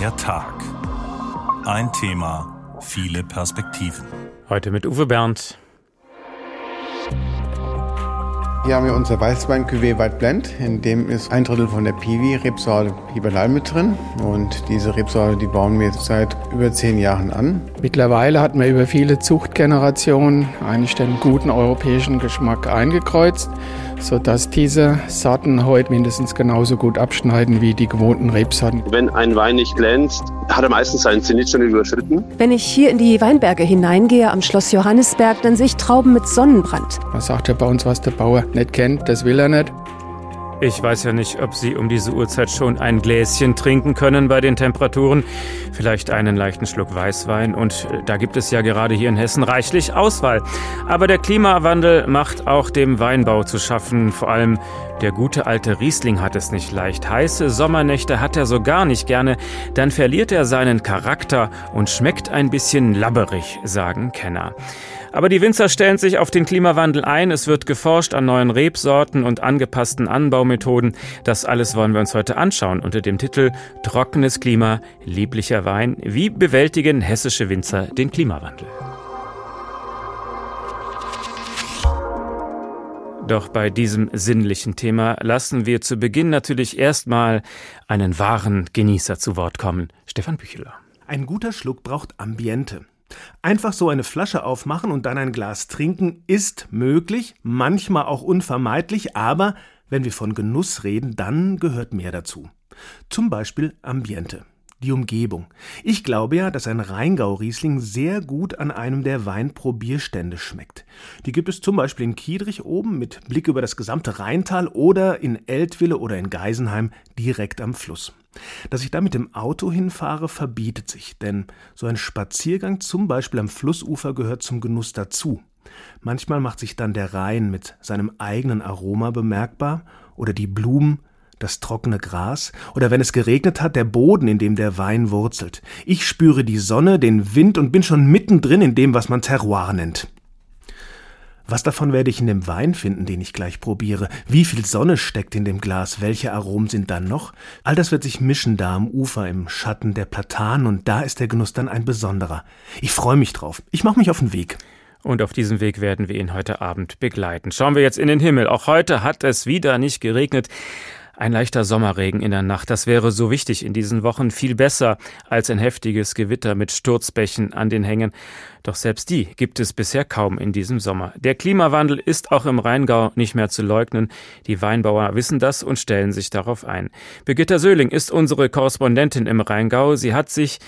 Der Tag. Ein Thema, viele Perspektiven. Heute mit Uwe Bernd. Hier haben wir unser Weißwein Cuvée White Blend, in dem ist ein Drittel von der Piwi Rebsorte Hibernal mit drin. Und diese Rebsorte, die bauen wir seit über zehn Jahren an. Mittlerweile hat man über viele Zuchtgenerationen eigentlich den guten europäischen Geschmack eingekreuzt, sodass diese Sorten heute mindestens genauso gut abschneiden wie die gewohnten Rebsorten. Wenn ein Wein nicht glänzt, hat er meistens seinen Zenit schon überschritten. Wenn ich hier in die Weinberge hineingehe am Schloss Johannisberg, dann sehe ich Trauben mit Sonnenbrand. Man sagt ja bei uns, was der Bauer nicht kennt, das will er nicht. Ich weiß ja nicht, ob Sie um diese Uhrzeit schon ein Gläschen trinken können bei den Temperaturen. Vielleicht einen leichten Schluck Weißwein. Und äh, da gibt es ja gerade hier in Hessen reichlich Auswahl. Aber der Klimawandel macht auch dem Weinbau zu schaffen. Vor allem der gute alte Riesling hat es nicht leicht. Heiße Sommernächte hat er so gar nicht gerne. Dann verliert er seinen Charakter und schmeckt ein bisschen labberig, sagen Kenner. Aber die Winzer stellen sich auf den Klimawandel ein. Es wird geforscht an neuen Rebsorten und angepassten Anbaumethoden. Das alles wollen wir uns heute anschauen unter dem Titel Trockenes Klima, lieblicher Wein. Wie bewältigen hessische Winzer den Klimawandel? Doch bei diesem sinnlichen Thema lassen wir zu Beginn natürlich erstmal einen wahren Genießer zu Wort kommen. Stefan Bücheler. Ein guter Schluck braucht Ambiente. Einfach so eine Flasche aufmachen und dann ein Glas trinken ist möglich, manchmal auch unvermeidlich, aber wenn wir von Genuss reden, dann gehört mehr dazu. Zum Beispiel Ambiente, die Umgebung. Ich glaube ja, dass ein Rheingau-Riesling sehr gut an einem der Weinprobierstände schmeckt. Die gibt es zum Beispiel in Kiedrich oben mit Blick über das gesamte Rheintal oder in Eltville oder in Geisenheim direkt am Fluss. Dass ich da mit dem Auto hinfahre, verbietet sich, denn so ein Spaziergang zum Beispiel am Flussufer gehört zum Genuss dazu. Manchmal macht sich dann der Rhein mit seinem eigenen Aroma bemerkbar oder die Blumen, das trockene Gras oder wenn es geregnet hat, der Boden, in dem der Wein wurzelt. Ich spüre die Sonne, den Wind und bin schon mittendrin in dem, was man Terroir nennt. Was davon werde ich in dem Wein finden, den ich gleich probiere? Wie viel Sonne steckt in dem Glas? Welche Aromen sind dann noch? All das wird sich mischen da am Ufer im Schatten der Platanen und da ist der Genuss dann ein besonderer. Ich freue mich drauf. Ich mache mich auf den Weg. Und auf diesem Weg werden wir ihn heute Abend begleiten. Schauen wir jetzt in den Himmel. Auch heute hat es wieder nicht geregnet. Ein leichter Sommerregen in der Nacht, das wäre so wichtig in diesen Wochen, viel besser als ein heftiges Gewitter mit Sturzbächen an den Hängen. Doch selbst die gibt es bisher kaum in diesem Sommer. Der Klimawandel ist auch im Rheingau nicht mehr zu leugnen. Die Weinbauer wissen das und stellen sich darauf ein. Birgitta Söhling ist unsere Korrespondentin im Rheingau. Sie hat sich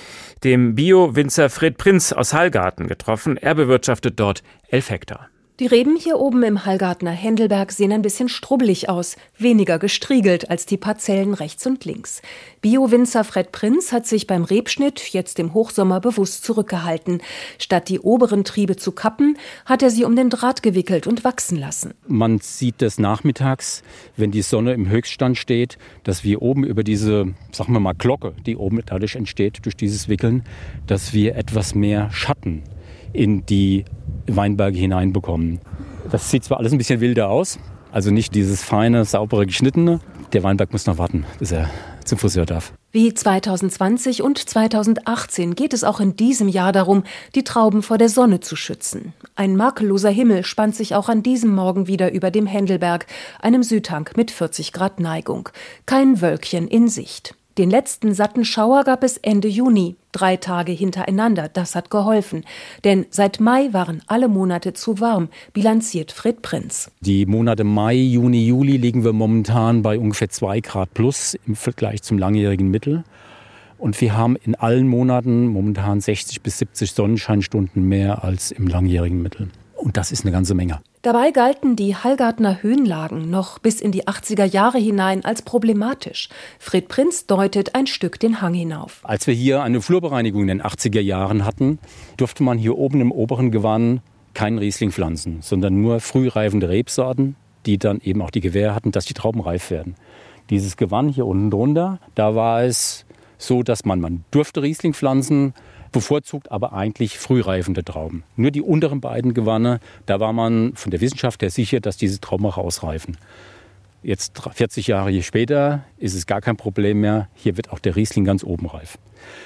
dem Bio-Winzer Fred Prinz aus Hallgarten getroffen. Er bewirtschaftet dort elf Hektar. Die Reben hier oben im Hallgartner Händelberg sehen ein bisschen strubbelig aus, weniger gestriegelt als die Parzellen rechts und links. Bio-Winzer Fred Prinz hat sich beim Rebschnitt jetzt im Hochsommer bewusst zurückgehalten. Statt die oberen Triebe zu kappen, hat er sie um den Draht gewickelt und wachsen lassen. Man sieht das nachmittags, wenn die Sonne im Höchststand steht, dass wir oben über diese, sagen wir mal, Glocke, die oben dadurch entsteht, durch dieses Wickeln, dass wir etwas mehr Schatten in die Weinberge hineinbekommen. Das sieht zwar alles ein bisschen wilder aus, also nicht dieses feine, saubere Geschnittene. Der Weinberg muss noch warten, bis er zum Friseur darf. Wie 2020 und 2018 geht es auch in diesem Jahr darum, die Trauben vor der Sonne zu schützen. Ein makelloser Himmel spannt sich auch an diesem Morgen wieder über dem Händelberg, einem Südhang mit 40 Grad Neigung. Kein Wölkchen in Sicht. Den letzten satten Schauer gab es Ende Juni, drei Tage hintereinander. Das hat geholfen. Denn seit Mai waren alle Monate zu warm, bilanziert Fred Prinz. Die Monate Mai, Juni, Juli liegen wir momentan bei ungefähr zwei Grad plus im Vergleich zum langjährigen Mittel. Und wir haben in allen Monaten momentan 60 bis 70 Sonnenscheinstunden mehr als im langjährigen Mittel. Und das ist eine ganze Menge. Dabei galten die Hallgartner Höhenlagen noch bis in die 80er Jahre hinein als problematisch. Fred Prinz deutet ein Stück den Hang hinauf. Als wir hier eine Flurbereinigung in den 80er Jahren hatten, durfte man hier oben im oberen Gewann keinen Riesling pflanzen, sondern nur frühreifende Rebsorten, die dann eben auch die Gewähr hatten, dass die Trauben reif werden. Dieses Gewann hier unten drunter, da war es so, dass man, man durfte Riesling pflanzen, bevorzugt aber eigentlich frühreifende Trauben. Nur die unteren beiden Gewanne, da war man von der Wissenschaft her sicher, dass diese Trauben auch ausreifen. Jetzt 40 Jahre später ist es gar kein Problem mehr. Hier wird auch der Riesling ganz oben reif.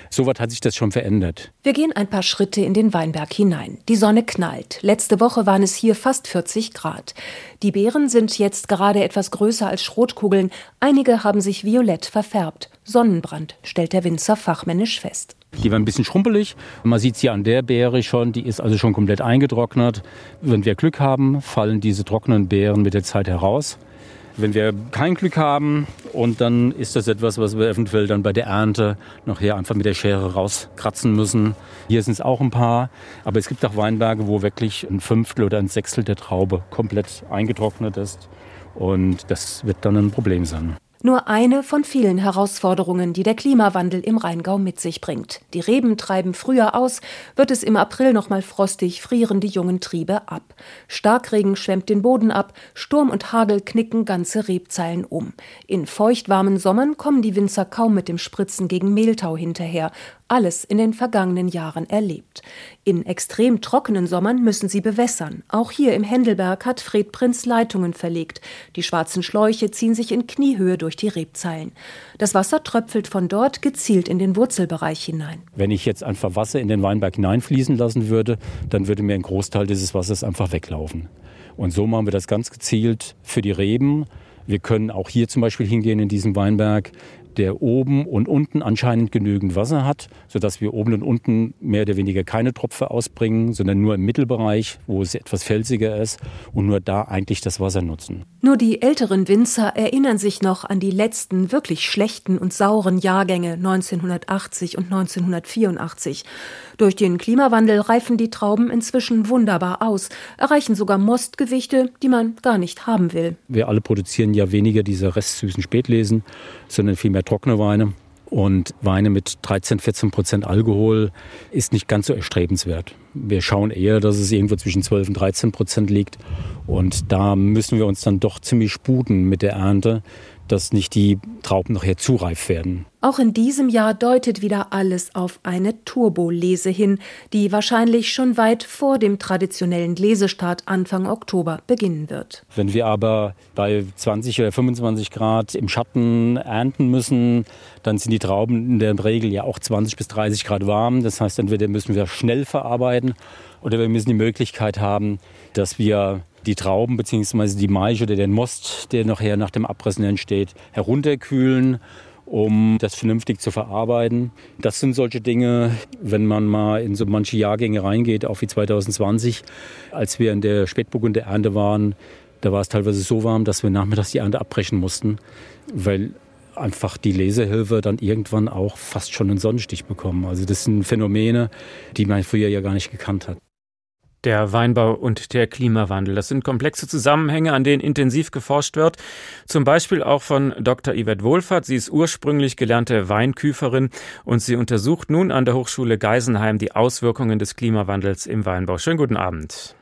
Soweit hat sich das schon verändert. Wir gehen ein paar Schritte in den Weinberg hinein. Die Sonne knallt. Letzte Woche waren es hier fast 40 Grad. Die Beeren sind jetzt gerade etwas größer als Schrotkugeln. Einige haben sich violett verfärbt. Sonnenbrand, stellt der Winzer fachmännisch fest. Die war ein bisschen schrumpelig. Man sieht sie an der Beere schon, die ist also schon komplett eingetrocknet. Wenn wir Glück haben, fallen diese trockenen Beeren mit der Zeit heraus. Wenn wir kein Glück haben und dann ist das etwas, was wir eventuell dann bei der Ernte nachher einfach mit der Schere rauskratzen müssen. Hier sind es auch ein paar, aber es gibt auch Weinberge, wo wirklich ein Fünftel oder ein Sechstel der Traube komplett eingetrocknet ist und das wird dann ein Problem sein. Nur eine von vielen Herausforderungen, die der Klimawandel im Rheingau mit sich bringt. Die Reben treiben früher aus, wird es im April noch mal frostig, frieren die jungen Triebe ab. Starkregen schwemmt den Boden ab, Sturm und Hagel knicken ganze Rebzeilen um. In feuchtwarmen Sommern kommen die Winzer kaum mit dem Spritzen gegen Mehltau hinterher alles in den vergangenen Jahren erlebt. In extrem trockenen Sommern müssen sie bewässern. Auch hier im Händelberg hat Fred Prinz Leitungen verlegt. Die schwarzen Schläuche ziehen sich in Kniehöhe durch die Rebzeilen. Das Wasser tröpfelt von dort gezielt in den Wurzelbereich hinein. Wenn ich jetzt einfach Wasser in den Weinberg hineinfließen lassen würde, dann würde mir ein Großteil dieses Wassers einfach weglaufen. Und so machen wir das ganz gezielt für die Reben. Wir können auch hier zum Beispiel hingehen in diesem Weinberg der oben und unten anscheinend genügend Wasser hat, sodass wir oben und unten mehr oder weniger keine Tropfe ausbringen, sondern nur im Mittelbereich, wo es etwas felsiger ist und nur da eigentlich das Wasser nutzen. Nur die älteren Winzer erinnern sich noch an die letzten wirklich schlechten und sauren Jahrgänge 1980 und 1984. Durch den Klimawandel reifen die Trauben inzwischen wunderbar aus, erreichen sogar Mostgewichte, die man gar nicht haben will. Wir alle produzieren ja weniger diese restsüßen Spätlesen, sondern vielmehr trockene Weine. Und Weine mit 13, 14 Prozent Alkohol ist nicht ganz so erstrebenswert. Wir schauen eher, dass es irgendwo zwischen 12 und 13 Prozent liegt. Und da müssen wir uns dann doch ziemlich sputen mit der Ernte, dass nicht die Trauben nachher zu reif werden. Auch in diesem Jahr deutet wieder alles auf eine Turbolese hin, die wahrscheinlich schon weit vor dem traditionellen Lesestart Anfang Oktober beginnen wird. Wenn wir aber bei 20 oder 25 Grad im Schatten ernten müssen, dann sind die Trauben in der Regel ja auch 20 bis 30 Grad warm. Das heißt, entweder müssen wir schnell verarbeiten oder wir müssen die Möglichkeit haben, dass wir die Trauben bzw. die Maische oder den Most, der nachher nach dem Abpressen entsteht, herunterkühlen um das vernünftig zu verarbeiten. Das sind solche Dinge, wenn man mal in so manche Jahrgänge reingeht, auch wie 2020, als wir in der Spätburgunder Ernte waren, da war es teilweise so warm, dass wir nachmittags die Ernte abbrechen mussten, weil einfach die Lesehilfe dann irgendwann auch fast schon einen Sonnenstich bekommen. Also das sind Phänomene, die man früher ja gar nicht gekannt hat. Der Weinbau und der Klimawandel. Das sind komplexe Zusammenhänge, an denen intensiv geforscht wird. Zum Beispiel auch von Dr. Yvette Wohlfahrt. Sie ist ursprünglich gelernte Weinküferin und sie untersucht nun an der Hochschule Geisenheim die Auswirkungen des Klimawandels im Weinbau. Schönen guten Abend.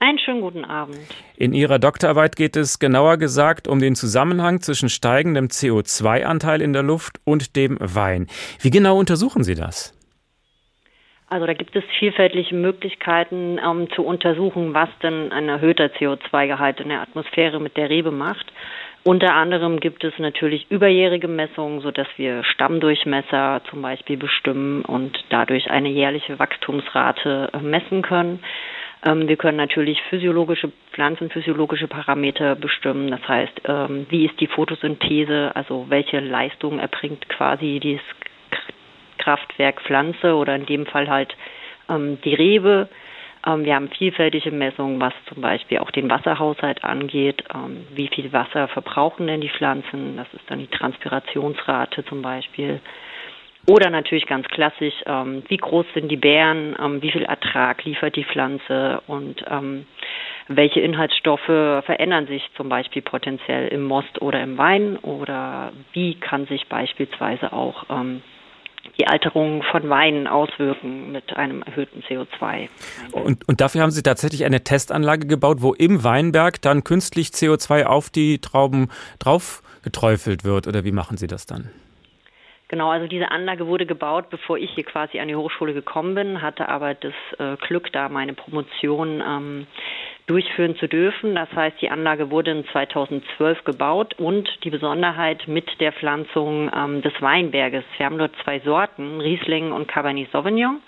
Einen schönen guten Abend. In Ihrer Doktorarbeit geht es genauer gesagt um den Zusammenhang zwischen steigendem CO2-Anteil in der Luft und dem Wein. Wie genau untersuchen Sie das? Also da gibt es vielfältige Möglichkeiten ähm, zu untersuchen, was denn ein erhöhter CO2-Gehalt in der Atmosphäre mit der Rebe macht. Unter anderem gibt es natürlich überjährige Messungen, sodass wir Stammdurchmesser zum Beispiel bestimmen und dadurch eine jährliche Wachstumsrate äh, messen können. Ähm, wir können natürlich physiologische, pflanzenphysiologische Parameter bestimmen. Das heißt, ähm, wie ist die Photosynthese, also welche Leistung erbringt quasi dieses Kraftwerk Pflanze oder in dem Fall halt ähm, die Rebe. Ähm, wir haben vielfältige Messungen, was zum Beispiel auch den Wasserhaushalt angeht. Ähm, wie viel Wasser verbrauchen denn die Pflanzen? Das ist dann die Transpirationsrate zum Beispiel. Oder natürlich ganz klassisch, ähm, wie groß sind die Beeren, ähm, wie viel Ertrag liefert die Pflanze und ähm, welche Inhaltsstoffe verändern sich zum Beispiel potenziell im Most oder im Wein oder wie kann sich beispielsweise auch die Alterung von Weinen auswirken mit einem erhöhten CO2. Und, und dafür haben Sie tatsächlich eine Testanlage gebaut, wo im Weinberg dann künstlich CO2 auf die Trauben drauf geträufelt wird, oder wie machen Sie das dann? Genau, also diese Anlage wurde gebaut, bevor ich hier quasi an die Hochschule gekommen bin, hatte aber das äh, Glück, da meine Promotion ähm, durchführen zu dürfen. Das heißt, die Anlage wurde in 2012 gebaut und die Besonderheit mit der Pflanzung ähm, des Weinberges. Wir haben dort zwei Sorten, Riesling und Cabernet Sauvignon.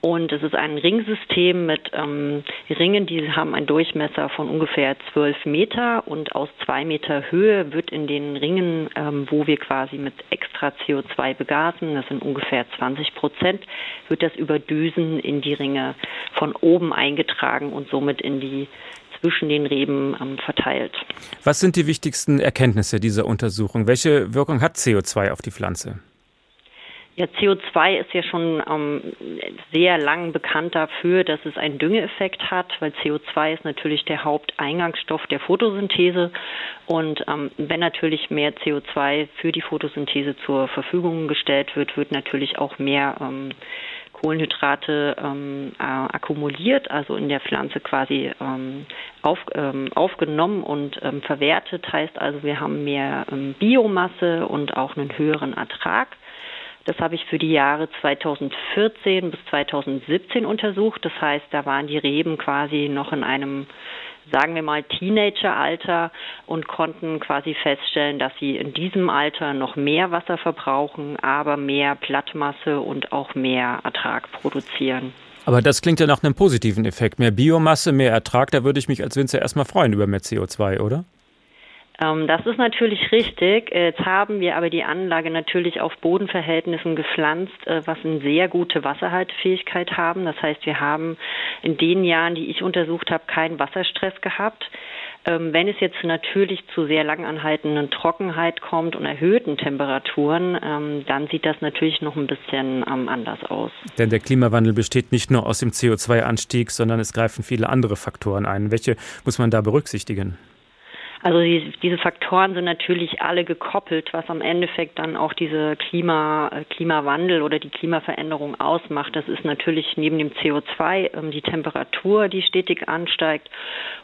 Und es ist ein Ringsystem mit ähm, Ringen, die haben einen Durchmesser von ungefähr zwölf Meter und aus zwei Meter Höhe wird in den Ringen, ähm, wo wir quasi mit extra CO2 begasen, das sind ungefähr 20 Prozent, wird das über Düsen in die Ringe von oben eingetragen und somit in die zwischen den Reben ähm, verteilt. Was sind die wichtigsten Erkenntnisse dieser Untersuchung? Welche Wirkung hat CO2 auf die Pflanze? Ja, CO2 ist ja schon ähm, sehr lang bekannt dafür, dass es einen Düngeeffekt hat, weil CO2 ist natürlich der Haupteingangsstoff der Photosynthese. Und ähm, wenn natürlich mehr CO2 für die Photosynthese zur Verfügung gestellt wird, wird natürlich auch mehr ähm, Kohlenhydrate ähm, äh, akkumuliert, also in der Pflanze quasi ähm, auf, ähm, aufgenommen und ähm, verwertet. Heißt also, wir haben mehr ähm, Biomasse und auch einen höheren Ertrag. Das habe ich für die Jahre 2014 bis 2017 untersucht. Das heißt, da waren die Reben quasi noch in einem sagen wir mal, Teenageralter und konnten quasi feststellen, dass sie in diesem Alter noch mehr Wasser verbrauchen, aber mehr Blattmasse und auch mehr Ertrag produzieren. Aber das klingt ja nach einem positiven Effekt. Mehr Biomasse, mehr Ertrag, da würde ich mich als Winzer erstmal freuen über mehr CO2, oder? Ähm, das ist natürlich richtig. Jetzt haben wir aber die Anlage natürlich auf Bodenverhältnissen gepflanzt, äh, was eine sehr gute Wasserhaltefähigkeit haben. Das heißt, wir haben in den Jahren, die ich untersucht habe, keinen Wasserstress gehabt. Ähm, wenn es jetzt natürlich zu sehr lang anhaltenden Trockenheit kommt und erhöhten Temperaturen, ähm, dann sieht das natürlich noch ein bisschen anders aus. Denn der Klimawandel besteht nicht nur aus dem CO2-Anstieg, sondern es greifen viele andere Faktoren ein. Welche muss man da berücksichtigen? Also die, diese Faktoren sind natürlich alle gekoppelt, was am Endeffekt dann auch diese Klima, äh, Klimawandel oder die Klimaveränderung ausmacht. Das ist natürlich neben dem CO2 ähm, die Temperatur, die stetig ansteigt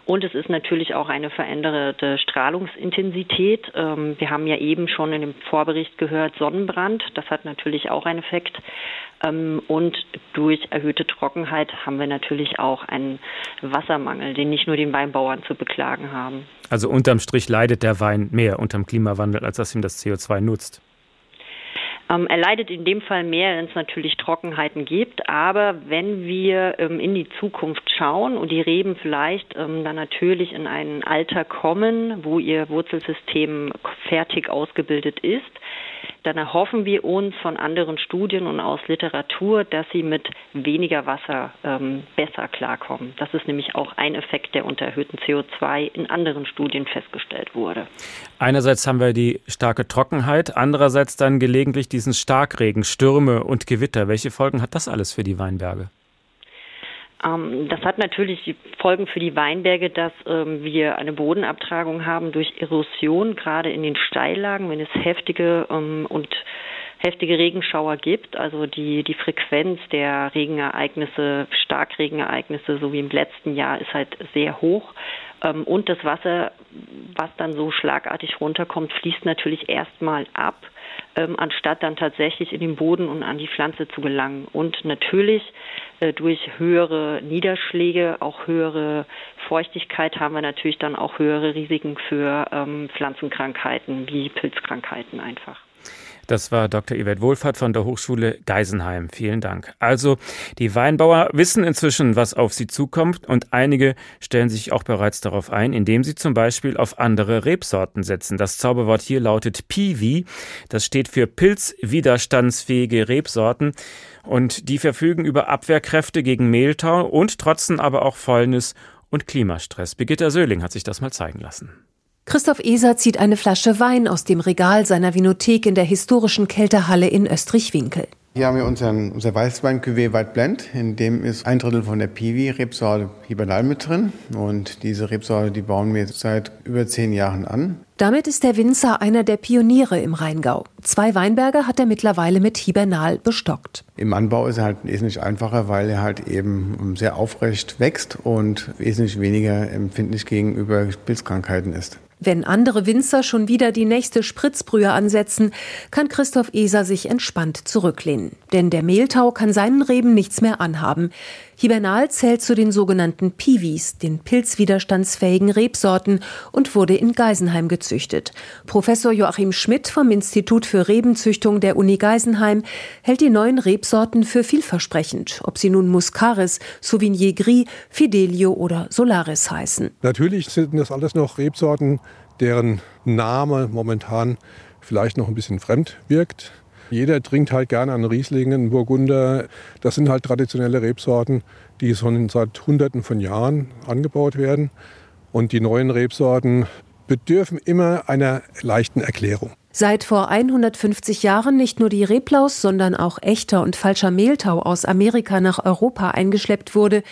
und es ist natürlich auch eine veränderte Strahlungsintensität. Ähm, wir haben ja eben schon in dem Vorbericht gehört Sonnenbrand. Das hat natürlich auch einen Effekt. Ähm, und durch erhöhte Trockenheit haben wir natürlich auch einen Wassermangel, den nicht nur den Weinbauern zu beklagen haben. Also unterm Strich leidet der Wein mehr unterm Klimawandel, als dass ihm das CO2 nutzt. Ähm, er leidet in dem Fall mehr, wenn es natürlich Trockenheiten gibt. Aber wenn wir ähm, in die Zukunft schauen und die Reben vielleicht ähm, dann natürlich in ein Alter kommen, wo ihr Wurzelsystem fertig ausgebildet ist, dann erhoffen wir uns von anderen Studien und aus Literatur, dass sie mit weniger Wasser ähm, besser klarkommen. Das ist nämlich auch ein Effekt, der unter erhöhtem CO2 in anderen Studien festgestellt wurde. Einerseits haben wir die starke Trockenheit, andererseits dann gelegentlich diesen Starkregen, Stürme und Gewitter. Welche Folgen hat das alles für die Weinberge? Ähm, das hat natürlich Folgen für die Weinberge, dass ähm, wir eine Bodenabtragung haben durch Erosion, gerade in den Steillagen, wenn es heftige ähm, und heftige Regenschauer gibt. Also die, die Frequenz der Regenereignisse, Starkregenereignisse, so wie im letzten Jahr, ist halt sehr hoch. Und das Wasser, was dann so schlagartig runterkommt, fließt natürlich erstmal ab ähm, anstatt dann tatsächlich in den Boden und an die Pflanze zu gelangen. Und natürlich äh, durch höhere Niederschläge, auch höhere Feuchtigkeit haben wir natürlich dann auch höhere Risiken für ähm, Pflanzenkrankheiten wie Pilzkrankheiten einfach. Das war Dr. Yvette Wohlfahrt von der Hochschule Geisenheim. Vielen Dank. Also, die Weinbauer wissen inzwischen, was auf sie zukommt und einige stellen sich auch bereits darauf ein, indem sie zum Beispiel auf andere Rebsorten setzen. Das Zauberwort hier lautet Piwi. Das steht für pilzwiderstandsfähige Rebsorten und die verfügen über Abwehrkräfte gegen Mehltau und trotzen aber auch Fäulnis und Klimastress. Birgitta Söhling hat sich das mal zeigen lassen. Christoph Eser zieht eine Flasche Wein aus dem Regal seiner Vinothek in der historischen Kälterhalle in Österreich-Winkel. Hier haben wir unseren, unser Weißwein-Cuvée White Blend, in dem ist ein Drittel von der Piwi-Rebsorte Hibernal mit drin. Und diese Rebsorte, die bauen wir seit über zehn Jahren an. Damit ist der Winzer einer der Pioniere im Rheingau. Zwei Weinberge hat er mittlerweile mit Hibernal bestockt. Im Anbau ist er halt wesentlich einfacher, weil er halt eben sehr aufrecht wächst und wesentlich weniger empfindlich gegenüber Pilzkrankheiten ist. Wenn andere Winzer schon wieder die nächste Spritzbrühe ansetzen, kann Christoph Eser sich entspannt zurücklehnen. Denn der Mehltau kann seinen Reben nichts mehr anhaben. Hibernal zählt zu den sogenannten Piwis, den pilzwiderstandsfähigen Rebsorten, und wurde in Geisenheim gezüchtet. Professor Joachim Schmidt vom Institut für Rebenzüchtung der Uni Geisenheim hält die neuen Rebsorten für vielversprechend, ob sie nun Muscaris, Sauvigny Gris, Fidelio oder Solaris heißen. Natürlich sind das alles noch Rebsorten, deren Name momentan vielleicht noch ein bisschen fremd wirkt. Jeder trinkt halt gerne an Riesling, einen Burgunder. Das sind halt traditionelle Rebsorten, die schon seit Hunderten von Jahren angebaut werden. Und die neuen Rebsorten bedürfen immer einer leichten Erklärung. Seit vor 150 Jahren nicht nur die Reblaus, sondern auch echter und falscher Mehltau aus Amerika nach Europa eingeschleppt wurde,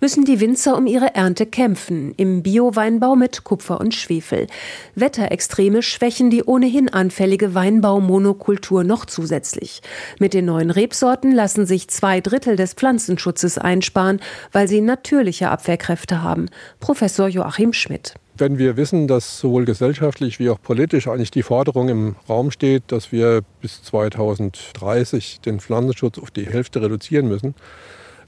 müssen die Winzer um ihre Ernte kämpfen, im Bio-Weinbau mit Kupfer und Schwefel. Wetterextreme schwächen die ohnehin anfällige Weinbaumonokultur noch zusätzlich. Mit den neuen Rebsorten lassen sich zwei Drittel des Pflanzenschutzes einsparen, weil sie natürliche Abwehrkräfte haben. Professor Joachim Schmidt. Wenn wir wissen, dass sowohl gesellschaftlich wie auch politisch eigentlich die Forderung im Raum steht, dass wir bis 2030 den Pflanzenschutz auf die Hälfte reduzieren müssen,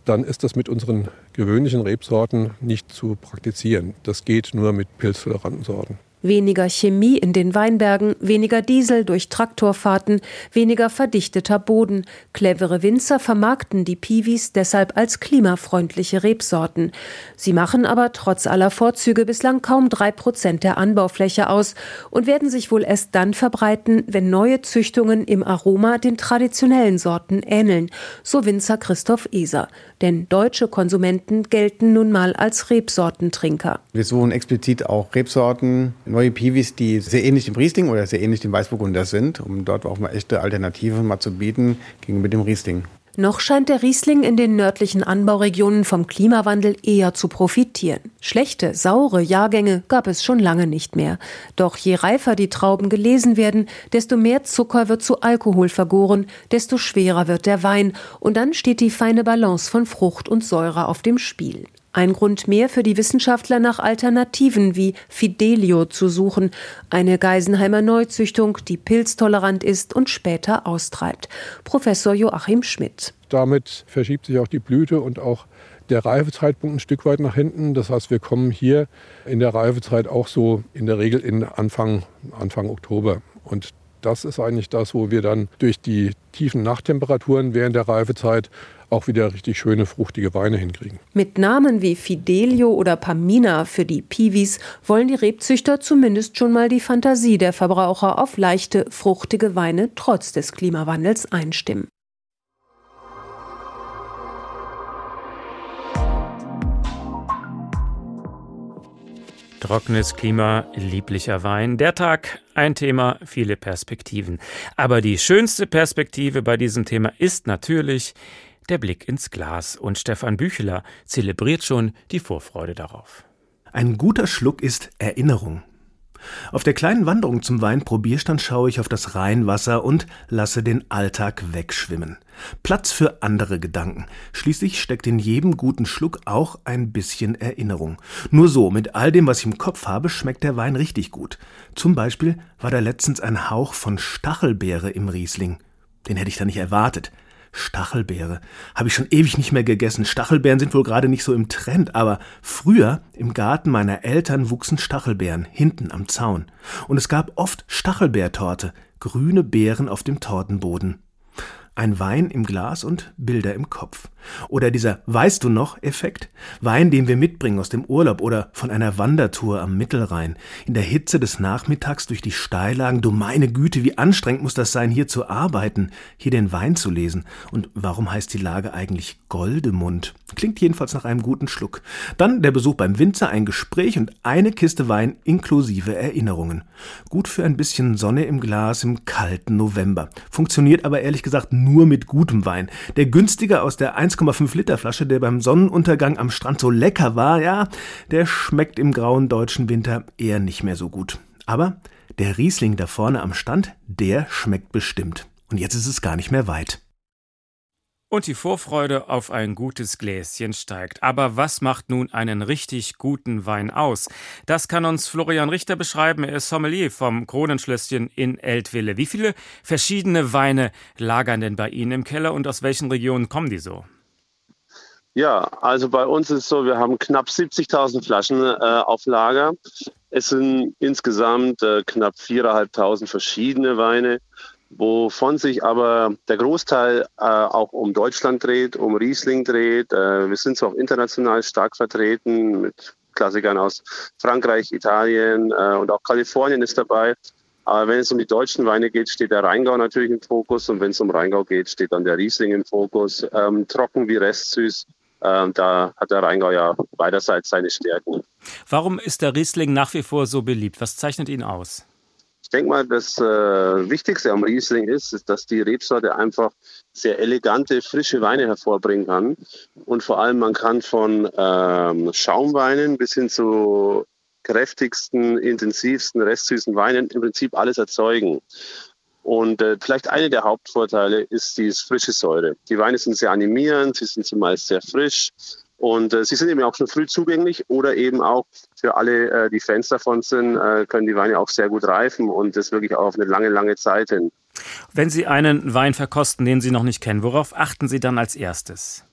dann ist das mit unseren gewöhnlichen Rebsorten nicht zu praktizieren. Das geht nur mit pilztoleranten Sorten. Weniger Chemie in den Weinbergen, weniger Diesel durch Traktorfahrten, weniger verdichteter Boden. Clevere Winzer vermarkten die Piwis deshalb als klimafreundliche Rebsorten. Sie machen aber trotz aller Vorzüge bislang kaum drei Prozent der Anbaufläche aus und werden sich wohl erst dann verbreiten, wenn neue Züchtungen im Aroma den traditionellen Sorten ähneln, so Winzer Christoph Eser. Denn deutsche Konsumenten gelten nun mal als Rebsortentrinker. Wir suchen explizit auch Rebsorten, neue Piwis, die sehr ähnlich dem Riesling oder sehr ähnlich dem Weißburgunder sind, um dort auch mal echte Alternativen mal zu bieten gegenüber dem Riesling. Noch scheint der Riesling in den nördlichen Anbauregionen vom Klimawandel eher zu profitieren. Schlechte, saure Jahrgänge gab es schon lange nicht mehr. Doch je reifer die Trauben gelesen werden, desto mehr Zucker wird zu Alkohol vergoren, desto schwerer wird der Wein und dann steht die feine Balance von Frucht und Säure auf dem Spiel. Ein Grund mehr für die Wissenschaftler nach Alternativen wie Fidelio zu suchen, eine Geisenheimer Neuzüchtung, die pilztolerant ist und später austreibt. Professor Joachim Schmidt. Damit verschiebt sich auch die Blüte und auch der Reifezeitpunkt ein Stück weit nach hinten. Das heißt, wir kommen hier in der Reifezeit auch so in der Regel in Anfang, Anfang Oktober. Und das ist eigentlich das, wo wir dann durch die tiefen Nachttemperaturen während der Reifezeit auch wieder richtig schöne, fruchtige Weine hinkriegen. Mit Namen wie Fidelio oder Pamina für die Piwis wollen die Rebzüchter zumindest schon mal die Fantasie der Verbraucher auf leichte, fruchtige Weine trotz des Klimawandels einstimmen. Trockenes Klima, lieblicher Wein. Der Tag, ein Thema, viele Perspektiven. Aber die schönste Perspektive bei diesem Thema ist natürlich der Blick ins Glas und Stefan Bücheler zelebriert schon die Vorfreude darauf. Ein guter Schluck ist Erinnerung. Auf der kleinen Wanderung zum Weinprobierstand schaue ich auf das Rheinwasser und lasse den Alltag wegschwimmen. Platz für andere Gedanken. Schließlich steckt in jedem guten Schluck auch ein bisschen Erinnerung. Nur so, mit all dem, was ich im Kopf habe, schmeckt der Wein richtig gut. Zum Beispiel war da letztens ein Hauch von Stachelbeere im Riesling. Den hätte ich da nicht erwartet. Stachelbeere. Habe ich schon ewig nicht mehr gegessen. Stachelbeeren sind wohl gerade nicht so im Trend, aber früher im Garten meiner Eltern wuchsen Stachelbeeren hinten am Zaun. Und es gab oft Stachelbeertorte, grüne Beeren auf dem Tortenboden ein Wein im Glas und Bilder im Kopf. Oder dieser Weißt du noch Effekt? Wein, den wir mitbringen aus dem Urlaub oder von einer Wandertour am Mittelrhein. In der Hitze des Nachmittags durch die Steillagen. Du meine Güte, wie anstrengend muss das sein, hier zu arbeiten, hier den Wein zu lesen. Und warum heißt die Lage eigentlich Goldemund? Klingt jedenfalls nach einem guten Schluck. Dann der Besuch beim Winzer, ein Gespräch und eine Kiste Wein inklusive Erinnerungen. Gut für ein bisschen Sonne im Glas im kalten November. Funktioniert aber ehrlich gesagt nur mit gutem Wein. Der günstige aus der 1,5 Liter Flasche, der beim Sonnenuntergang am Strand so lecker war, ja, der schmeckt im grauen deutschen Winter eher nicht mehr so gut. Aber der Riesling da vorne am Stand, der schmeckt bestimmt. Und jetzt ist es gar nicht mehr weit. Und die Vorfreude auf ein gutes Gläschen steigt. Aber was macht nun einen richtig guten Wein aus? Das kann uns Florian Richter beschreiben. Er ist Sommelier vom Kronenschlösschen in Eltville. Wie viele verschiedene Weine lagern denn bei Ihnen im Keller und aus welchen Regionen kommen die so? Ja, also bei uns ist es so, wir haben knapp 70.000 Flaschen äh, auf Lager. Es sind insgesamt äh, knapp 4.500 verschiedene Weine wovon sich aber der Großteil äh, auch um Deutschland dreht, um Riesling dreht. Äh, wir sind zwar auch international stark vertreten mit Klassikern aus Frankreich, Italien äh, und auch Kalifornien ist dabei. Aber wenn es um die deutschen Weine geht, steht der Rheingau natürlich im Fokus und wenn es um Rheingau geht, steht dann der Riesling im Fokus. Ähm, trocken wie restsüß. Ähm, da hat der Rheingau ja beiderseits seine Stärken. Warum ist der Riesling nach wie vor so beliebt? Was zeichnet ihn aus? Ich denke mal, das äh, Wichtigste am Riesling ist, ist, dass die Rebsorte einfach sehr elegante, frische Weine hervorbringen kann. Und vor allem, man kann von ähm, Schaumweinen bis hin zu kräftigsten, intensivsten, restsüßen Weinen im Prinzip alles erzeugen. Und äh, vielleicht einer der Hauptvorteile ist die frische Säure. Die Weine sind sehr animierend, sie sind zumeist sehr frisch und äh, sie sind eben auch schon früh zugänglich oder eben auch für alle, äh, die Fans davon sind, äh, können die Weine auch sehr gut reifen und das wirklich auch auf eine lange, lange Zeit hin. Wenn Sie einen Wein verkosten, den Sie noch nicht kennen, worauf achten Sie dann als erstes?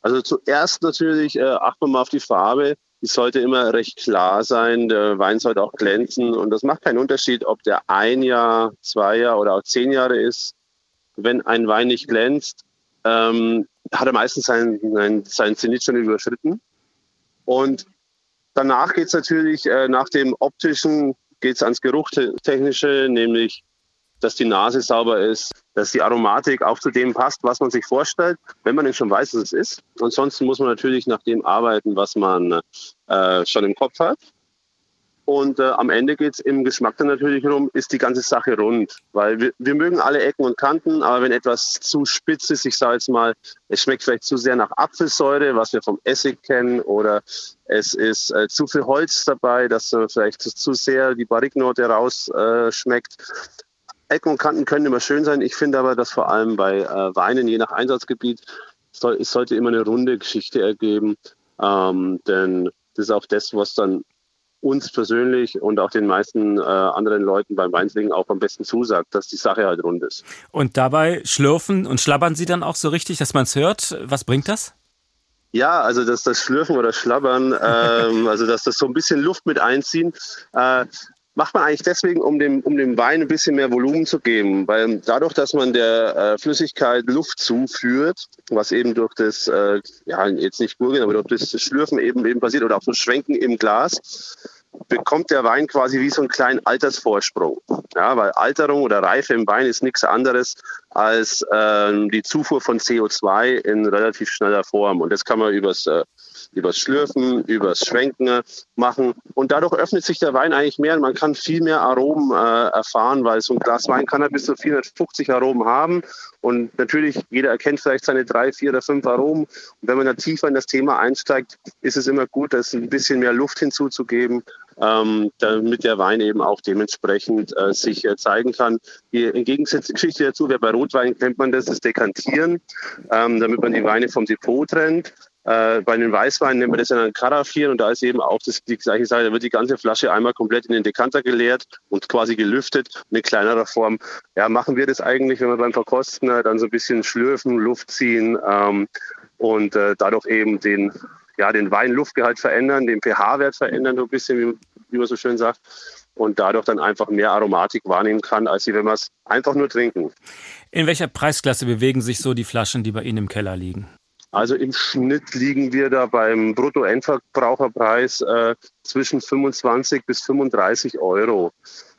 Also zuerst natürlich äh, achten wir mal auf die Farbe. Die sollte immer recht klar sein. Der Wein sollte auch glänzen. Und das macht keinen Unterschied, ob der ein Jahr, zwei Jahre oder auch zehn Jahre ist. Wenn ein Wein nicht glänzt, ähm, hat er meistens seinen, seinen, Zenit schon überschritten. Und danach geht es natürlich, äh, nach dem optischen, geht es ans Geruchtechnische, nämlich, dass die Nase sauber ist, dass die Aromatik auch zu dem passt, was man sich vorstellt, wenn man denn schon weiß, was es ist. Ansonsten muss man natürlich nach dem arbeiten, was man äh, schon im Kopf hat. Und äh, am Ende geht es im Geschmack dann natürlich darum, ist die ganze Sache rund. Weil wir, wir mögen alle Ecken und Kanten, aber wenn etwas zu spitz ist, ich sage jetzt mal, es schmeckt vielleicht zu sehr nach Apfelsäure, was wir vom Essig kennen, oder es ist äh, zu viel Holz dabei, dass äh, vielleicht zu sehr die Barriknote rausschmeckt. Äh, Ecken und Kanten können immer schön sein. Ich finde aber, dass vor allem bei äh, Weinen, je nach Einsatzgebiet, soll, es sollte immer eine runde Geschichte ergeben. Ähm, denn das ist auch das, was dann uns persönlich und auch den meisten äh, anderen Leuten beim Weinslingen auch am besten zusagt, dass die Sache halt rund ist. Und dabei schlürfen und schlabbern Sie dann auch so richtig, dass man es hört? Was bringt das? Ja, also dass das Schlürfen oder Schlabbern, ähm, also dass das so ein bisschen Luft mit einziehen, äh, macht man eigentlich deswegen, um dem, um dem Wein ein bisschen mehr Volumen zu geben. Weil dadurch, dass man der äh, Flüssigkeit Luft zuführt, was eben durch das, äh, ja, jetzt nicht Gurgeln, aber durch das Schlürfen eben, eben passiert oder auch so Schwenken im Glas, bekommt der Wein quasi wie so einen kleinen Altersvorsprung. Ja, weil Alterung oder Reife im Wein ist nichts anderes als äh, die Zufuhr von CO2 in relativ schneller Form. Und das kann man übers äh, übers Schlürfen, übers Schwenken machen. Und dadurch öffnet sich der Wein eigentlich mehr und man kann viel mehr Aromen äh, erfahren, weil so ein Glas Wein kann ja bis zu 450 Aromen haben. Und natürlich, jeder erkennt vielleicht seine drei, vier oder fünf Aromen. Und wenn man da tiefer in das Thema einsteigt, ist es immer gut, das ein bisschen mehr Luft hinzuzugeben, ähm, damit der Wein eben auch dementsprechend äh, sich äh, zeigen kann. Die entgegengesetzte Geschichte dazu, wer bei Rotwein kennt man das, das Dekantieren, ähm, damit man die Weine vom Depot trennt. Äh, bei den Weißweinen nennt man das dann Karaffieren und da ist eben auch das, die gleiche Sache. Da wird die ganze Flasche einmal komplett in den Dekanter geleert und quasi gelüftet in kleinerer Form. Ja, machen wir das eigentlich, wenn wir beim Verkosten äh, dann so ein bisschen schlürfen, Luft ziehen ähm, und äh, dadurch eben den, ja, den Wein-Luftgehalt verändern, den pH-Wert verändern, so ein bisschen, wie, wie man so schön sagt und dadurch dann einfach mehr Aromatik wahrnehmen kann, als wenn wir es einfach nur trinken. In welcher Preisklasse bewegen sich so die Flaschen, die bei Ihnen im Keller liegen? Also im Schnitt liegen wir da beim Bruttoendverbraucherpreis äh, zwischen 25 bis 35 Euro.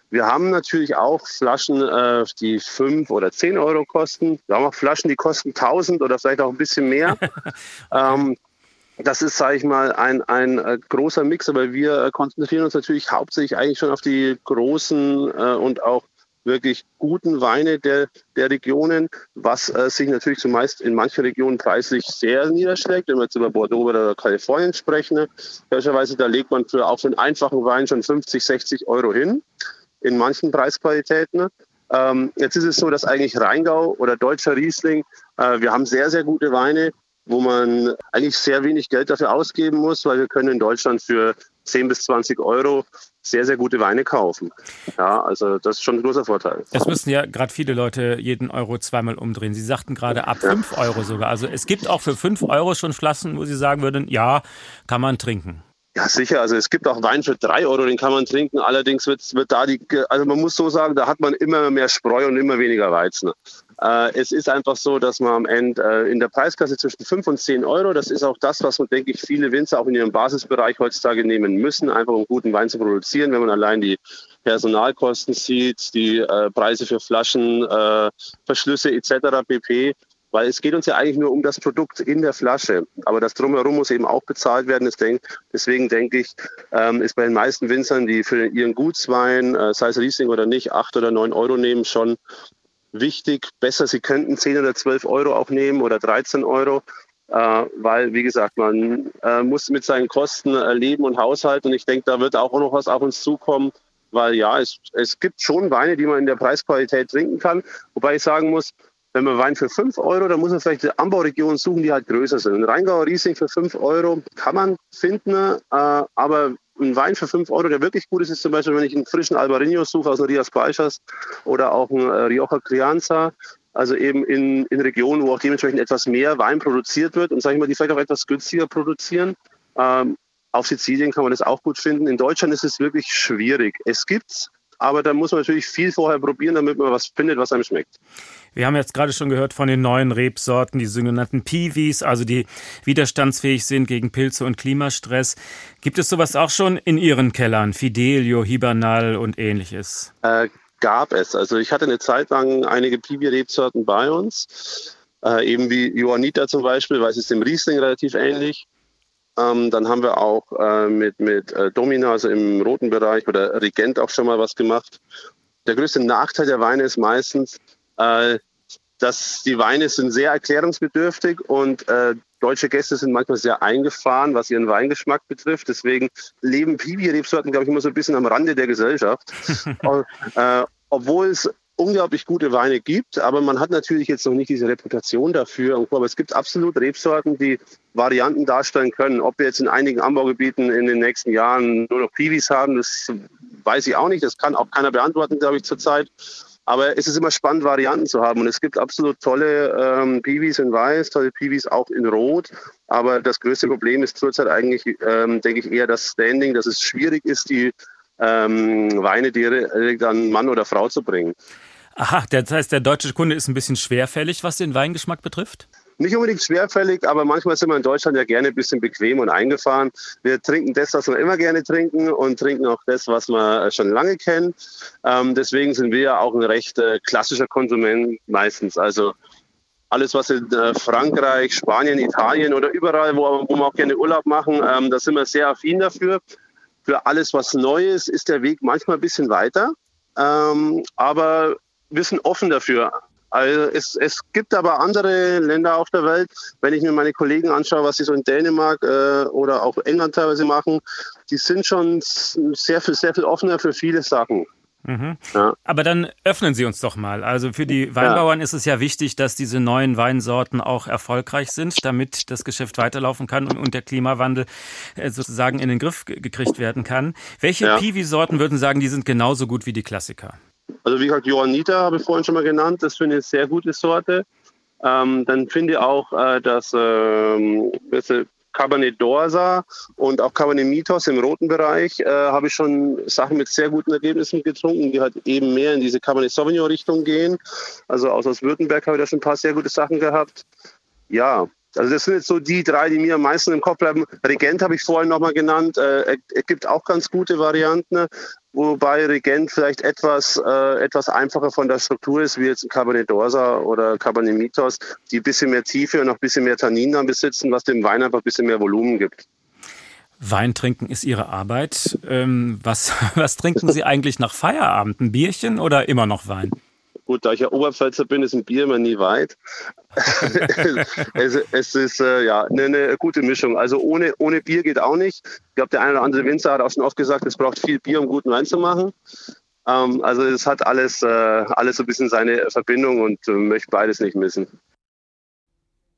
Wir haben natürlich auch Flaschen, äh, die 5 oder 10 Euro kosten. Wir haben auch Flaschen, die kosten 1000 oder vielleicht auch ein bisschen mehr. ähm, das ist, sage ich mal, ein, ein äh, großer Mix, aber wir äh, konzentrieren uns natürlich hauptsächlich eigentlich schon auf die großen äh, und auch wirklich guten Weine der, der Regionen, was äh, sich natürlich zumeist in manchen Regionen preislich sehr niederschlägt. Wenn wir jetzt über Bordeaux oder Kalifornien sprechen, ne, möglicherweise da legt man für auf einen einfachen Wein schon 50, 60 Euro hin in manchen Preisqualitäten. Ähm, jetzt ist es so, dass eigentlich Rheingau oder deutscher Riesling, äh, wir haben sehr, sehr gute Weine, wo man eigentlich sehr wenig Geld dafür ausgeben muss, weil wir können in Deutschland für 10 bis 20 Euro sehr, sehr gute Weine kaufen. Ja, also das ist schon ein großer Vorteil. Es müssen ja gerade viele Leute jeden Euro zweimal umdrehen. Sie sagten gerade ab 5 Euro sogar. Also es gibt auch für 5 Euro schon Flaschen, wo Sie sagen würden, ja, kann man trinken. Ja, sicher. Also es gibt auch Wein für drei Euro, den kann man trinken. Allerdings wird, wird da die, also man muss so sagen, da hat man immer mehr Spreu und immer weniger Weizen. Äh, es ist einfach so, dass man am Ende äh, in der Preiskasse zwischen 5 und 10 Euro, das ist auch das, was man, denke ich, viele Winzer auch in ihrem Basisbereich heutzutage nehmen müssen, einfach um guten Wein zu produzieren. Wenn man allein die Personalkosten sieht, die äh, Preise für Flaschen, äh, Verschlüsse etc. pp. Weil es geht uns ja eigentlich nur um das Produkt in der Flasche. Aber das Drumherum muss eben auch bezahlt werden. Deswegen denke ich, ähm, ist bei den meisten Winzern, die für ihren Gutswein, äh, sei es Riesling oder nicht, acht oder neun Euro nehmen, schon wichtig. Besser, sie könnten zehn oder zwölf Euro auch nehmen oder 13 Euro. Äh, weil, wie gesagt, man äh, muss mit seinen Kosten äh, leben und haushalten. Und ich denke, da wird auch noch was auf uns zukommen, weil ja, es, es gibt schon Weine, die man in der Preisqualität trinken kann. Wobei ich sagen muss, wenn man Wein für 5 Euro, dann muss man vielleicht eine Anbauregion suchen, die halt größer sind. Ein Rheingauer Riesling für 5 Euro kann man finden, äh, aber ein Wein für 5 Euro, der wirklich gut ist, ist zum Beispiel, wenn ich einen frischen Albarino suche aus Rias Baixas oder auch einen äh, Rioja Crianza, also eben in, in Regionen, wo auch dementsprechend etwas mehr Wein produziert wird und sage ich mal, die vielleicht auch etwas günstiger produzieren. Ähm, auf Sizilien kann man das auch gut finden. In Deutschland ist es wirklich schwierig. Es gibt's, aber da muss man natürlich viel vorher probieren, damit man was findet, was einem schmeckt. Wir haben jetzt gerade schon gehört von den neuen Rebsorten, die sogenannten Piwis, also die widerstandsfähig sind gegen Pilze und Klimastress. Gibt es sowas auch schon in Ihren Kellern? Fidelio, Hibernal und ähnliches? Äh, gab es. Also ich hatte eine Zeit lang einige Piwi-Rebsorten bei uns. Äh, eben wie Johanniter zum Beispiel, weil es ist dem Riesling relativ ähnlich. Ähm, dann haben wir auch äh, mit, mit äh, Domina, also im roten Bereich, oder Regent auch schon mal was gemacht. Der größte Nachteil der Weine ist meistens, äh, dass die Weine sind sehr erklärungsbedürftig und äh, deutsche Gäste sind manchmal sehr eingefahren, was ihren Weingeschmack betrifft. Deswegen leben Piwi-Rebsorten, glaube ich, immer so ein bisschen am Rande der Gesellschaft. äh, obwohl es unglaublich gute Weine gibt, aber man hat natürlich jetzt noch nicht diese Reputation dafür. Aber es gibt absolut Rebsorten, die Varianten darstellen können. Ob wir jetzt in einigen Anbaugebieten in den nächsten Jahren nur noch Piwis haben, das weiß ich auch nicht. Das kann auch keiner beantworten, glaube ich, zurzeit. Aber es ist immer spannend, Varianten zu haben. Und es gibt absolut tolle ähm, Piwis in Weiß, tolle Piwis auch in Rot. Aber das größte Problem ist zurzeit eigentlich, ähm, denke ich, eher das Standing, dass es schwierig ist, die ähm, Weine direkt an Mann oder Frau zu bringen. Aha, das heißt, der deutsche Kunde ist ein bisschen schwerfällig, was den Weingeschmack betrifft? Nicht unbedingt schwerfällig, aber manchmal sind wir in Deutschland ja gerne ein bisschen bequem und eingefahren. Wir trinken das, was wir immer gerne trinken und trinken auch das, was wir schon lange kennen. Ähm, deswegen sind wir ja auch ein recht äh, klassischer Konsument meistens. Also alles, was in äh, Frankreich, Spanien, Italien oder überall, wo, wo wir auch gerne Urlaub machen, ähm, da sind wir sehr affin dafür. Für alles, was Neues, ist der Weg manchmal ein bisschen weiter. Ähm, aber wir sind offen dafür. Also es, es gibt aber andere Länder auf der Welt, wenn ich mir meine Kollegen anschaue, was sie so in Dänemark äh, oder auch England teilweise machen, die sind schon sehr viel, sehr viel offener für viele Sachen. Mhm. Ja. Aber dann öffnen Sie uns doch mal. Also für die Weinbauern ja. ist es ja wichtig, dass diese neuen Weinsorten auch erfolgreich sind, damit das Geschäft weiterlaufen kann und, und der Klimawandel äh, sozusagen in den Griff gekriegt werden kann. Welche ja. Piwi-Sorten würden sagen, die sind genauso gut wie die Klassiker? Also wie gesagt, Johanniter habe ich vorhin schon mal genannt. Das finde ich eine sehr gute Sorte. Ähm, dann finde ich auch, äh, dass ähm, Cabernet Dorsa und auch Cabernet Mitos im roten Bereich äh, habe ich schon Sachen mit sehr guten Ergebnissen getrunken, die halt eben mehr in diese Cabernet Sauvignon Richtung gehen. Also aus, aus Württemberg habe ich da schon ein paar sehr gute Sachen gehabt. Ja, also das sind jetzt so die drei, die mir am meisten im Kopf bleiben. Regent habe ich vorhin nochmal genannt. Äh, es gibt auch ganz gute Varianten, wobei Regent vielleicht etwas, äh, etwas einfacher von der Struktur ist, wie jetzt ein Cabernet Dorsa oder Cabernet Mitos, die ein bisschen mehr Tiefe und noch ein bisschen mehr Tannin dann besitzen, was dem Wein einfach ein bisschen mehr Volumen gibt. Wein trinken ist Ihre Arbeit. Ähm, was, was trinken Sie eigentlich nach Feierabend? Ein Bierchen oder immer noch Wein? Gut, da ich ja Oberpfälzer bin, ist ein Bier immer nie weit. es, es, ist äh, ja eine, eine, gute Mischung. Also ohne, ohne Bier geht auch nicht. Ich glaube, der eine oder andere Winzer hat auch schon oft gesagt, es braucht viel Bier, um guten Wein zu machen. Ähm, also es hat alles, äh, alles so ein bisschen seine Verbindung und äh, möchte beides nicht missen.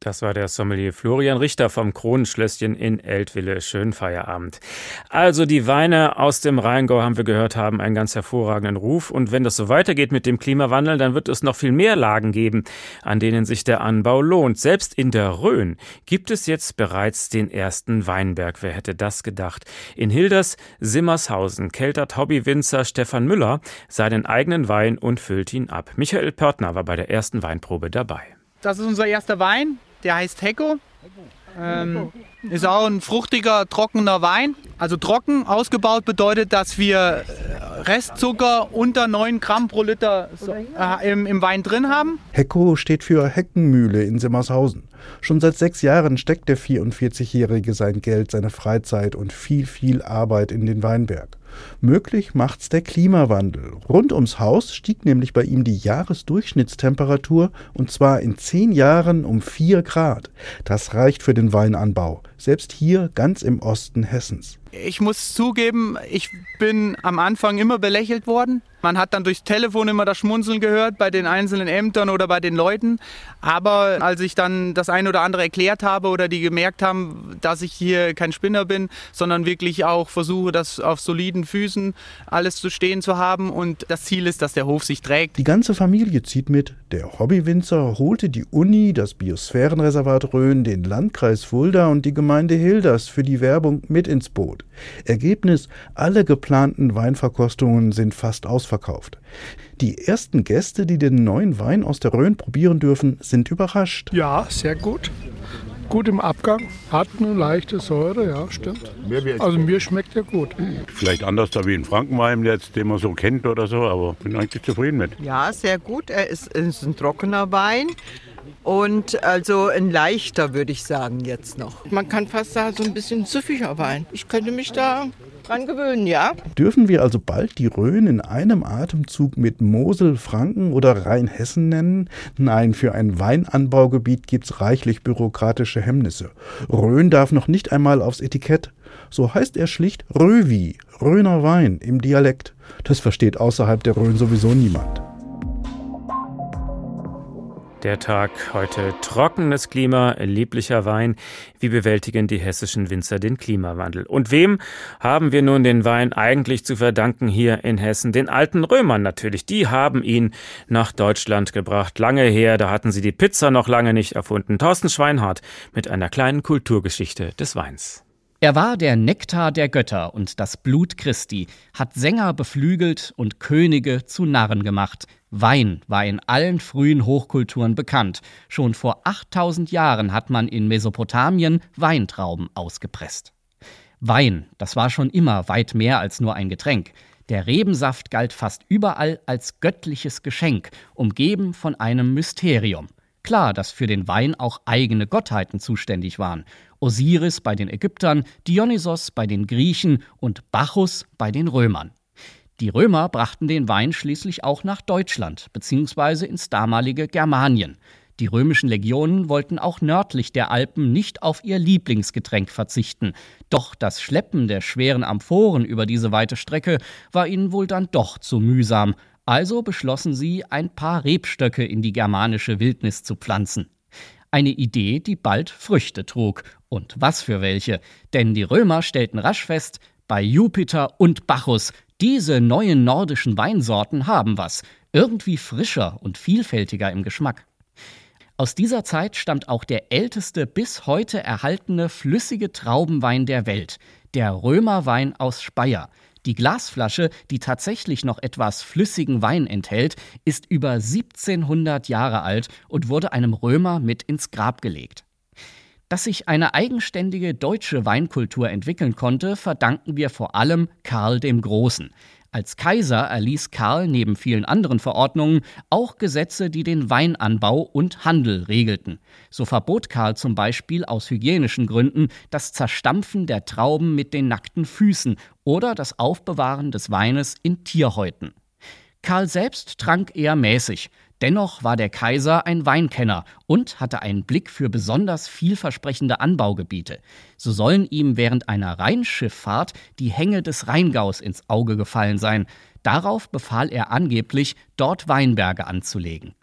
Das war der Sommelier Florian Richter vom Kronenschlösschen in Eltville. Schönen Feierabend. Also die Weine aus dem Rheingau, haben wir gehört, haben einen ganz hervorragenden Ruf. Und wenn das so weitergeht mit dem Klimawandel, dann wird es noch viel mehr Lagen geben, an denen sich der Anbau lohnt. Selbst in der Rhön gibt es jetzt bereits den ersten Weinberg. Wer hätte das gedacht? In Hilders Simmershausen keltert Hobbywinzer Stefan Müller seinen eigenen Wein und füllt ihn ab. Michael Pörtner war bei der ersten Weinprobe dabei. Das ist unser erster Wein. Der heißt Hecko. Ähm, ist auch ein fruchtiger, trockener Wein. Also trocken ausgebaut bedeutet, dass wir äh, Restzucker unter 9 Gramm pro Liter äh, im, im Wein drin haben. Hecko steht für Heckenmühle in Simmershausen. Schon seit sechs Jahren steckt der 44-Jährige sein Geld, seine Freizeit und viel, viel Arbeit in den Weinberg. Möglich macht's der Klimawandel. Rund ums Haus stieg nämlich bei ihm die Jahresdurchschnittstemperatur und zwar in zehn Jahren um vier Grad. Das reicht für den Weinanbau, selbst hier ganz im Osten Hessens. Ich muss zugeben, ich bin am Anfang immer belächelt worden. Man hat dann durchs Telefon immer das Schmunzeln gehört bei den einzelnen Ämtern oder bei den Leuten. Aber als ich dann das eine oder andere erklärt habe oder die gemerkt haben, dass ich hier kein Spinner bin, sondern wirklich auch versuche, das auf soliden Füßen alles zu stehen zu haben und das Ziel ist, dass der Hof sich trägt. Die ganze Familie zieht mit. Der Hobbywinzer holte die Uni, das Biosphärenreservat Rhön, den Landkreis Fulda und die Gemeinde Hilders für die Werbung mit ins Boot. Ergebnis, alle geplanten Weinverkostungen sind fast ausverkauft ausverkauft. Die ersten Gäste, die den neuen Wein aus der Rhön probieren dürfen, sind überrascht. Ja, sehr gut. Gut im Abgang, hat eine leichte Säure, ja, stimmt. Also mir schmeckt er gut. Vielleicht anders da wie in Frankenwein jetzt, den man so kennt oder so, aber bin eigentlich zufrieden mit. Ja, sehr gut. Er ist, ist ein trockener Wein. Und also ein leichter, würde ich sagen, jetzt noch. Man kann fast sagen, so ein bisschen süffiger Wein. Ich könnte mich da dran gewöhnen, ja. Dürfen wir also bald die Rhön in einem Atemzug mit Mosel, Franken oder Rheinhessen nennen? Nein, für ein Weinanbaugebiet gibt's reichlich bürokratische Hemmnisse. Rhön darf noch nicht einmal aufs Etikett. So heißt er schlicht Röwi, Rhöner Wein im Dialekt. Das versteht außerhalb der Rhön sowieso niemand. Der Tag heute trockenes Klima, lieblicher Wein. Wie bewältigen die hessischen Winzer den Klimawandel? Und wem haben wir nun den Wein eigentlich zu verdanken hier in Hessen? Den alten Römern natürlich. Die haben ihn nach Deutschland gebracht. Lange her, da hatten sie die Pizza noch lange nicht erfunden. Thorsten Schweinhardt mit einer kleinen Kulturgeschichte des Weins. Er war der Nektar der Götter und das Blut Christi, hat Sänger beflügelt und Könige zu Narren gemacht. Wein war in allen frühen Hochkulturen bekannt. Schon vor 8000 Jahren hat man in Mesopotamien Weintrauben ausgepresst. Wein, das war schon immer weit mehr als nur ein Getränk. Der Rebensaft galt fast überall als göttliches Geschenk, umgeben von einem Mysterium. Klar, dass für den Wein auch eigene Gottheiten zuständig waren. Osiris bei den Ägyptern, Dionysos bei den Griechen und Bacchus bei den Römern. Die Römer brachten den Wein schließlich auch nach Deutschland bzw. ins damalige Germanien. Die römischen Legionen wollten auch nördlich der Alpen nicht auf ihr Lieblingsgetränk verzichten. Doch das Schleppen der schweren Amphoren über diese weite Strecke war ihnen wohl dann doch zu mühsam. Also beschlossen sie, ein paar Rebstöcke in die germanische Wildnis zu pflanzen. Eine Idee, die bald Früchte trug. Und was für welche. Denn die Römer stellten rasch fest, bei Jupiter und Bacchus diese neuen nordischen Weinsorten haben was, irgendwie frischer und vielfältiger im Geschmack. Aus dieser Zeit stammt auch der älteste bis heute erhaltene flüssige Traubenwein der Welt, der Römerwein aus Speyer. Die Glasflasche, die tatsächlich noch etwas flüssigen Wein enthält, ist über 1700 Jahre alt und wurde einem Römer mit ins Grab gelegt. Dass sich eine eigenständige deutsche Weinkultur entwickeln konnte, verdanken wir vor allem Karl dem Großen. Als Kaiser erließ Karl neben vielen anderen Verordnungen auch Gesetze, die den Weinanbau und Handel regelten. So verbot Karl zum Beispiel aus hygienischen Gründen das Zerstampfen der Trauben mit den nackten Füßen oder das Aufbewahren des Weines in Tierhäuten. Karl selbst trank eher mäßig. Dennoch war der Kaiser ein Weinkenner und hatte einen Blick für besonders vielversprechende Anbaugebiete. So sollen ihm während einer Rheinschifffahrt die Hänge des Rheingaus ins Auge gefallen sein. Darauf befahl er angeblich, dort Weinberge anzulegen.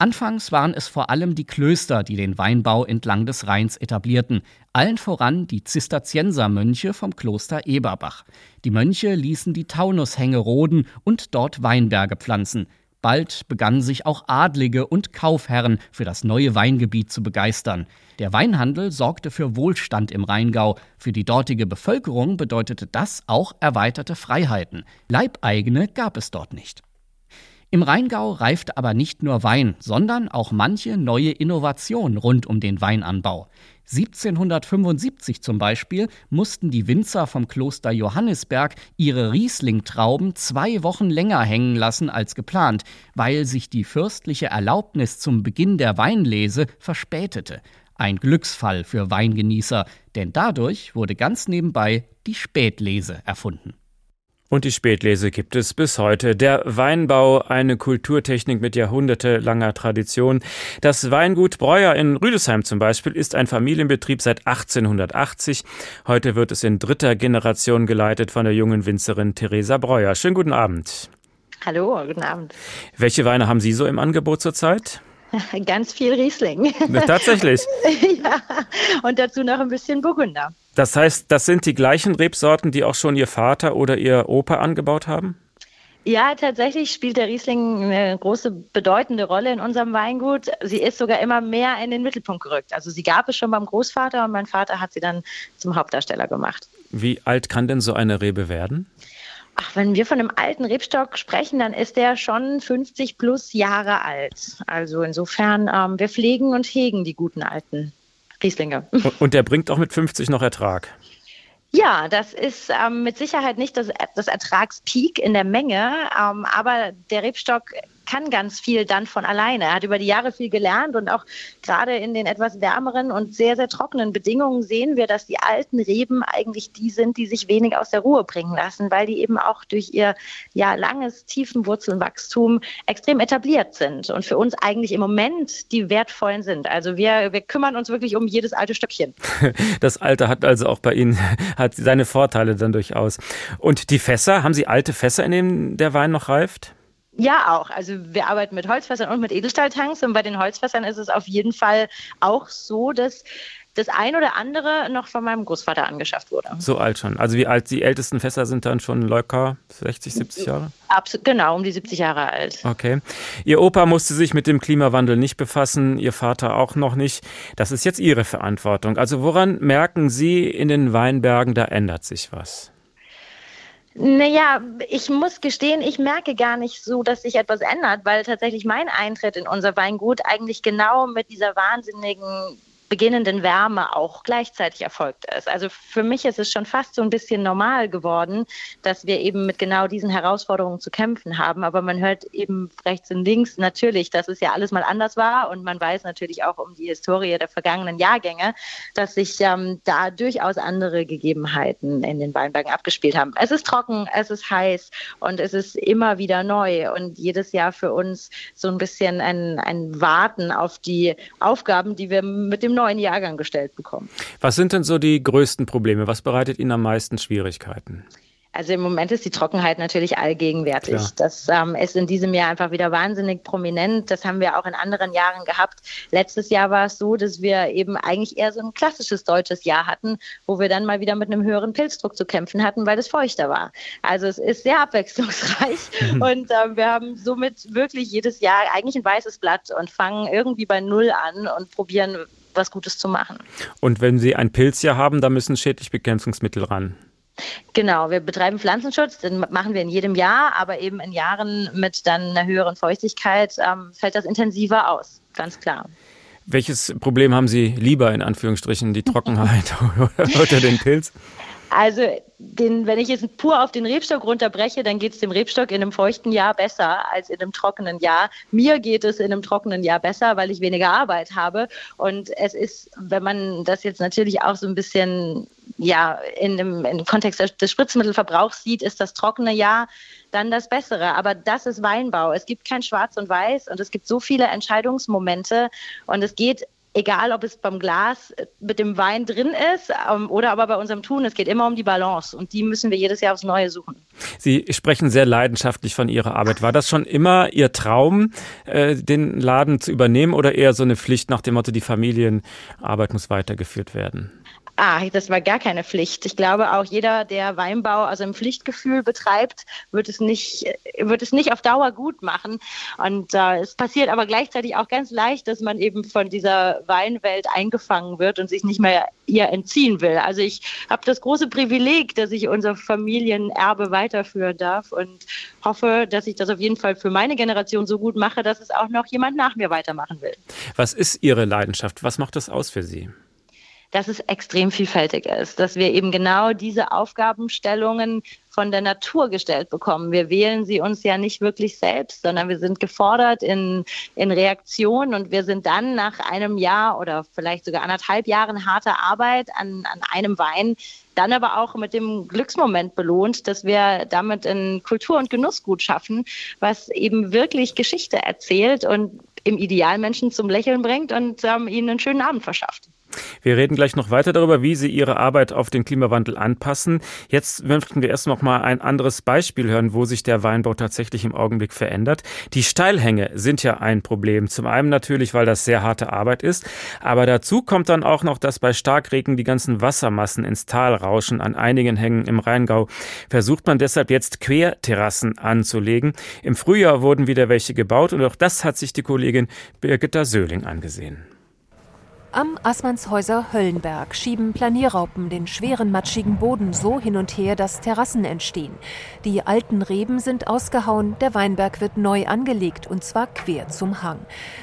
Anfangs waren es vor allem die Klöster, die den Weinbau entlang des Rheins etablierten, allen voran die Zisterziensermönche vom Kloster Eberbach. Die Mönche ließen die Taunushänge roden und dort Weinberge pflanzen. Bald begannen sich auch Adlige und Kaufherren für das neue Weingebiet zu begeistern. Der Weinhandel sorgte für Wohlstand im Rheingau. Für die dortige Bevölkerung bedeutete das auch erweiterte Freiheiten. Leibeigene gab es dort nicht. Im Rheingau reifte aber nicht nur Wein, sondern auch manche neue Innovation rund um den Weinanbau. 1775 zum Beispiel mussten die Winzer vom Kloster Johannisberg ihre Riesling-Trauben zwei Wochen länger hängen lassen als geplant, weil sich die fürstliche Erlaubnis zum Beginn der Weinlese verspätete. Ein Glücksfall für Weingenießer, denn dadurch wurde ganz nebenbei die Spätlese erfunden. Und die Spätlese gibt es bis heute. Der Weinbau, eine Kulturtechnik mit jahrhundertelanger Tradition. Das Weingut Breuer in Rüdesheim zum Beispiel ist ein Familienbetrieb seit 1880. Heute wird es in dritter Generation geleitet von der jungen Winzerin Theresa Breuer. Schönen guten Abend. Hallo, guten Abend. Welche Weine haben Sie so im Angebot zurzeit? Ganz viel Riesling. Tatsächlich. ja, und dazu noch ein bisschen Burgunder. Das heißt, das sind die gleichen Rebsorten, die auch schon Ihr Vater oder Ihr Opa angebaut haben? Ja, tatsächlich spielt der Riesling eine große, bedeutende Rolle in unserem Weingut. Sie ist sogar immer mehr in den Mittelpunkt gerückt. Also sie gab es schon beim Großvater und mein Vater hat sie dann zum Hauptdarsteller gemacht. Wie alt kann denn so eine Rebe werden? Ach, wenn wir von einem alten Rebstock sprechen, dann ist der schon 50 plus Jahre alt. Also insofern, ähm, wir pflegen und hegen die guten alten Rieslinge. Und, der bringt auch mit 50 noch Ertrag. Ja, das ist ähm, mit Sicherheit nicht das, das Ertragspeak in der Menge, ähm, aber der Rebstock kann ganz viel dann von alleine. Er hat über die Jahre viel gelernt und auch gerade in den etwas wärmeren und sehr, sehr trockenen Bedingungen sehen wir, dass die alten Reben eigentlich die sind, die sich wenig aus der Ruhe bringen lassen, weil die eben auch durch ihr ja langes Tiefenwurzelwachstum extrem etabliert sind und für uns eigentlich im Moment die wertvollen sind. Also wir, wir kümmern uns wirklich um jedes alte Stöckchen. Das Alter hat also auch bei Ihnen hat seine Vorteile dann durchaus. Und die Fässer, haben Sie alte Fässer, in denen der Wein noch reift? Ja, auch. Also wir arbeiten mit Holzfässern und mit Edelstahltanks und bei den Holzfässern ist es auf jeden Fall auch so, dass das ein oder andere noch von meinem Großvater angeschafft wurde. So alt schon. Also wie alt die ältesten Fässer sind dann schon locker 60, 70 Jahre? Absolut, genau, um die 70 Jahre alt. Okay. Ihr Opa musste sich mit dem Klimawandel nicht befassen, Ihr Vater auch noch nicht. Das ist jetzt Ihre Verantwortung. Also woran merken Sie in den Weinbergen, da ändert sich was? Naja, ich muss gestehen, ich merke gar nicht so, dass sich etwas ändert, weil tatsächlich mein Eintritt in unser Weingut eigentlich genau mit dieser wahnsinnigen beginnenden Wärme auch gleichzeitig erfolgt ist. Also für mich ist es schon fast so ein bisschen normal geworden, dass wir eben mit genau diesen Herausforderungen zu kämpfen haben. Aber man hört eben rechts und links natürlich, dass es ja alles mal anders war und man weiß natürlich auch um die Historie der vergangenen Jahrgänge, dass sich ähm, da durchaus andere Gegebenheiten in den Weinbergen abgespielt haben. Es ist trocken, es ist heiß und es ist immer wieder neu und jedes Jahr für uns so ein bisschen ein, ein Warten auf die Aufgaben, die wir mit dem neuen Jahrgang gestellt bekommen. Was sind denn so die größten Probleme? Was bereitet Ihnen am meisten Schwierigkeiten? Also im Moment ist die Trockenheit natürlich allgegenwärtig. Klar. Das ähm, ist in diesem Jahr einfach wieder wahnsinnig prominent. Das haben wir auch in anderen Jahren gehabt. Letztes Jahr war es so, dass wir eben eigentlich eher so ein klassisches deutsches Jahr hatten, wo wir dann mal wieder mit einem höheren Pilzdruck zu kämpfen hatten, weil es feuchter war. Also es ist sehr abwechslungsreich mhm. und äh, wir haben somit wirklich jedes Jahr eigentlich ein weißes Blatt und fangen irgendwie bei Null an und probieren was Gutes zu machen. Und wenn Sie ein Pilzjahr haben, da müssen Schädlichbekämpfungsmittel ran. Genau, wir betreiben Pflanzenschutz, den machen wir in jedem Jahr, aber eben in Jahren mit dann einer höheren Feuchtigkeit ähm, fällt das intensiver aus, ganz klar. Welches Problem haben Sie lieber in Anführungsstrichen, die Trockenheit oder den Pilz? Also, den, wenn ich jetzt pur auf den Rebstock runterbreche, dann geht es dem Rebstock in einem feuchten Jahr besser als in einem trockenen Jahr. Mir geht es in einem trockenen Jahr besser, weil ich weniger Arbeit habe. Und es ist, wenn man das jetzt natürlich auch so ein bisschen ja in dem, im Kontext des Spritzmittelverbrauchs sieht, ist das trockene Jahr dann das Bessere. Aber das ist Weinbau. Es gibt kein Schwarz und Weiß und es gibt so viele Entscheidungsmomente und es geht egal ob es beim Glas mit dem Wein drin ist ähm, oder aber bei unserem Tun, es geht immer um die Balance und die müssen wir jedes Jahr aufs Neue suchen. Sie sprechen sehr leidenschaftlich von Ihrer Arbeit. War das schon immer Ihr Traum, äh, den Laden zu übernehmen oder eher so eine Pflicht nach dem Motto, die Familienarbeit muss weitergeführt werden? Ah, das war gar keine Pflicht. Ich glaube auch jeder, der Weinbau also im Pflichtgefühl betreibt, wird es nicht, wird es nicht auf Dauer gut machen. Und äh, es passiert aber gleichzeitig auch ganz leicht, dass man eben von dieser Weinwelt eingefangen wird und sich nicht mehr ihr entziehen will. Also ich habe das große Privileg, dass ich unser Familienerbe weiterführen darf und hoffe, dass ich das auf jeden Fall für meine Generation so gut mache, dass es auch noch jemand nach mir weitermachen will. Was ist Ihre Leidenschaft? Was macht das aus für Sie? Dass es extrem vielfältig ist, dass wir eben genau diese Aufgabenstellungen von der Natur gestellt bekommen. Wir wählen sie uns ja nicht wirklich selbst, sondern wir sind gefordert in, in Reaktion und wir sind dann nach einem Jahr oder vielleicht sogar anderthalb Jahren harter Arbeit an, an einem Wein dann aber auch mit dem Glücksmoment belohnt, dass wir damit ein Kultur- und Genussgut schaffen, was eben wirklich Geschichte erzählt und im Ideal Menschen zum Lächeln bringt und ähm, ihnen einen schönen Abend verschafft. Wir reden gleich noch weiter darüber, wie Sie Ihre Arbeit auf den Klimawandel anpassen. Jetzt möchten wir erst noch mal ein anderes Beispiel hören, wo sich der Weinbau tatsächlich im Augenblick verändert. Die Steilhänge sind ja ein Problem. Zum einen natürlich, weil das sehr harte Arbeit ist, aber dazu kommt dann auch noch, dass bei Starkregen die ganzen Wassermassen ins Tal rauschen. An einigen Hängen im Rheingau versucht man deshalb jetzt Querterrassen anzulegen. Im Frühjahr wurden wieder welche gebaut und auch das hat sich die Kollegin Birgitta Söhling angesehen. Am Assmannshäuser Höllenberg schieben Planierraupen den schweren matschigen Boden so hin und her, dass Terrassen entstehen. Die alten Reben sind ausgehauen, der Weinberg wird neu angelegt und zwar quer zum Hang.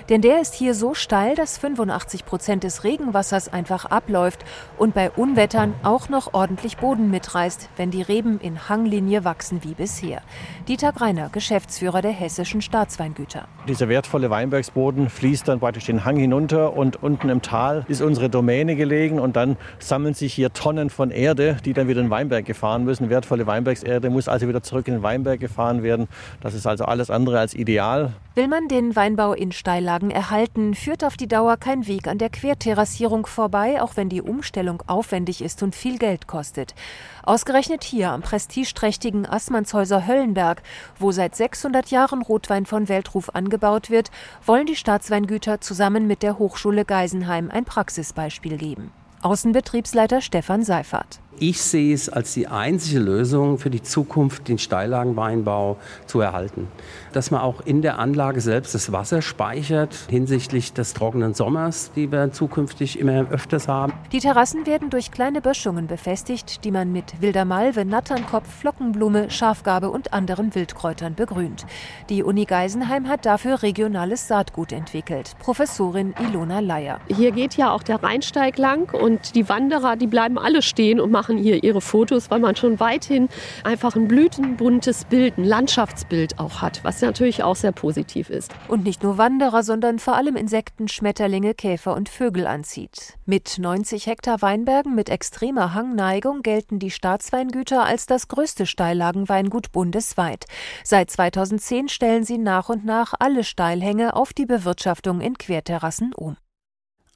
Denn der ist hier so steil, dass 85 Prozent des Regenwassers einfach abläuft und bei Unwettern auch noch ordentlich Boden mitreißt, wenn die Reben in Hanglinie wachsen wie bisher. Dieter Greiner, Geschäftsführer der hessischen Staatsweingüter. Dieser wertvolle Weinbergsboden fließt dann praktisch den Hang hinunter und unten im Tal Tal ist unsere Domäne gelegen und dann sammeln sich hier Tonnen von Erde, die dann wieder in den Weinberg gefahren müssen. Wertvolle Weinbergserde muss also wieder zurück in den Weinberg gefahren werden. Das ist also alles andere als ideal. Will man den Weinbau in Steillagen erhalten, führt auf die Dauer kein Weg an der Querterrassierung vorbei, auch wenn die Umstellung aufwendig ist und viel Geld kostet. Ausgerechnet hier am prestigeträchtigen Assmannshäuser Höllenberg, wo seit 600 Jahren Rotwein von Weltruf angebaut wird, wollen die Staatsweingüter zusammen mit der Hochschule Geisenheim ein Praxisbeispiel geben. Außenbetriebsleiter Stefan Seifert. Ich sehe es als die einzige Lösung für die Zukunft, den Steillagenweinbau zu erhalten. Dass man auch in der Anlage selbst das Wasser speichert hinsichtlich des trockenen Sommers, die wir zukünftig immer öfters haben. Die Terrassen werden durch kleine Böschungen befestigt, die man mit wilder Malve, Natternkopf, Flockenblume, Schafgarbe und anderen Wildkräutern begrünt. Die Uni Geisenheim hat dafür regionales Saatgut entwickelt. Professorin Ilona Leier. Hier geht ja auch der Rheinsteig lang und die Wanderer, die bleiben alle stehen und machen machen hier ihre Fotos, weil man schon weithin einfach ein blütenbuntes Bild, ein Landschaftsbild auch hat, was natürlich auch sehr positiv ist. Und nicht nur Wanderer, sondern vor allem Insekten, Schmetterlinge, Käfer und Vögel anzieht. Mit 90 Hektar Weinbergen mit extremer Hangneigung gelten die Staatsweingüter als das größte Steillagenweingut bundesweit. Seit 2010 stellen sie nach und nach alle Steilhänge auf die Bewirtschaftung in Querterrassen um.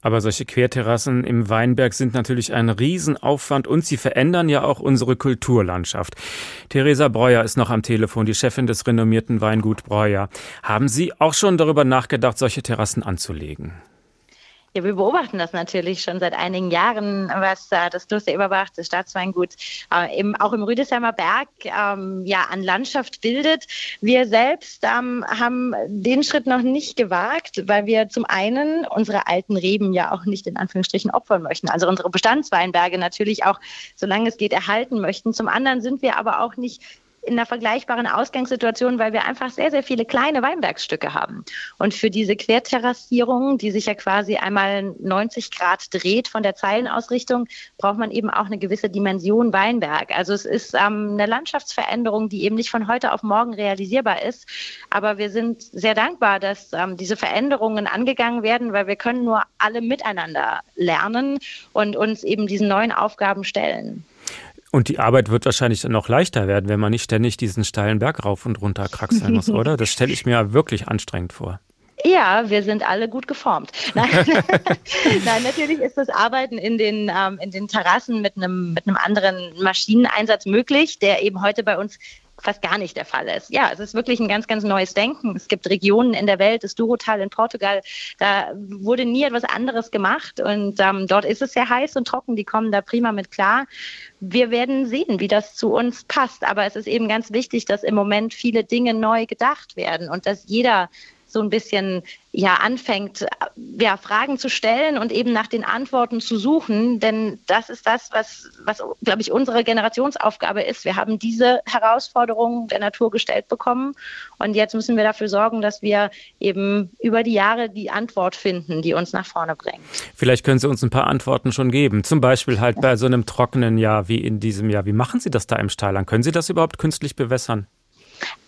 Aber solche Querterrassen im Weinberg sind natürlich ein Riesenaufwand und sie verändern ja auch unsere Kulturlandschaft. Theresa Breuer ist noch am Telefon, die Chefin des renommierten Weingut Breuer. Haben Sie auch schon darüber nachgedacht, solche Terrassen anzulegen? Ja, wir beobachten das natürlich schon seit einigen Jahren, was äh, das Kloster Eberbach, das Staatsweingut, äh, eben auch im Rüdesheimer Berg ähm, ja an Landschaft bildet. Wir selbst ähm, haben den Schritt noch nicht gewagt, weil wir zum einen unsere alten Reben ja auch nicht in Anführungsstrichen opfern möchten, also unsere Bestandsweinberge natürlich auch, solange es geht, erhalten möchten. Zum anderen sind wir aber auch nicht in einer vergleichbaren Ausgangssituation, weil wir einfach sehr, sehr viele kleine Weinbergsstücke haben. Und für diese Querterrassierung, die sich ja quasi einmal 90 Grad dreht von der Zeilenausrichtung, braucht man eben auch eine gewisse Dimension Weinberg. Also es ist ähm, eine Landschaftsveränderung, die eben nicht von heute auf morgen realisierbar ist. Aber wir sind sehr dankbar, dass ähm, diese Veränderungen angegangen werden, weil wir können nur alle miteinander lernen und uns eben diesen neuen Aufgaben stellen. Und die Arbeit wird wahrscheinlich dann noch leichter werden, wenn man nicht ständig diesen steilen Berg rauf und runter kraxeln muss, oder? Das stelle ich mir wirklich anstrengend vor. Ja, wir sind alle gut geformt. Nein, Nein natürlich ist das Arbeiten in den, ähm, in den Terrassen mit einem, mit einem anderen Maschineneinsatz möglich, der eben heute bei uns fast gar nicht der Fall ist. Ja, es ist wirklich ein ganz, ganz neues Denken. Es gibt Regionen in der Welt, das Durotal in Portugal, da wurde nie etwas anderes gemacht und ähm, dort ist es sehr heiß und trocken, die kommen da prima mit klar. Wir werden sehen, wie das zu uns passt, aber es ist eben ganz wichtig, dass im Moment viele Dinge neu gedacht werden und dass jeder so ein bisschen ja anfängt, ja, Fragen zu stellen und eben nach den Antworten zu suchen. Denn das ist das, was, was glaube ich, unsere Generationsaufgabe ist. Wir haben diese Herausforderungen der Natur gestellt bekommen. Und jetzt müssen wir dafür sorgen, dass wir eben über die Jahre die Antwort finden, die uns nach vorne bringt. Vielleicht können Sie uns ein paar Antworten schon geben. Zum Beispiel halt bei so einem trockenen Jahr wie in diesem Jahr. Wie machen Sie das da im Steiland? Können Sie das überhaupt künstlich bewässern?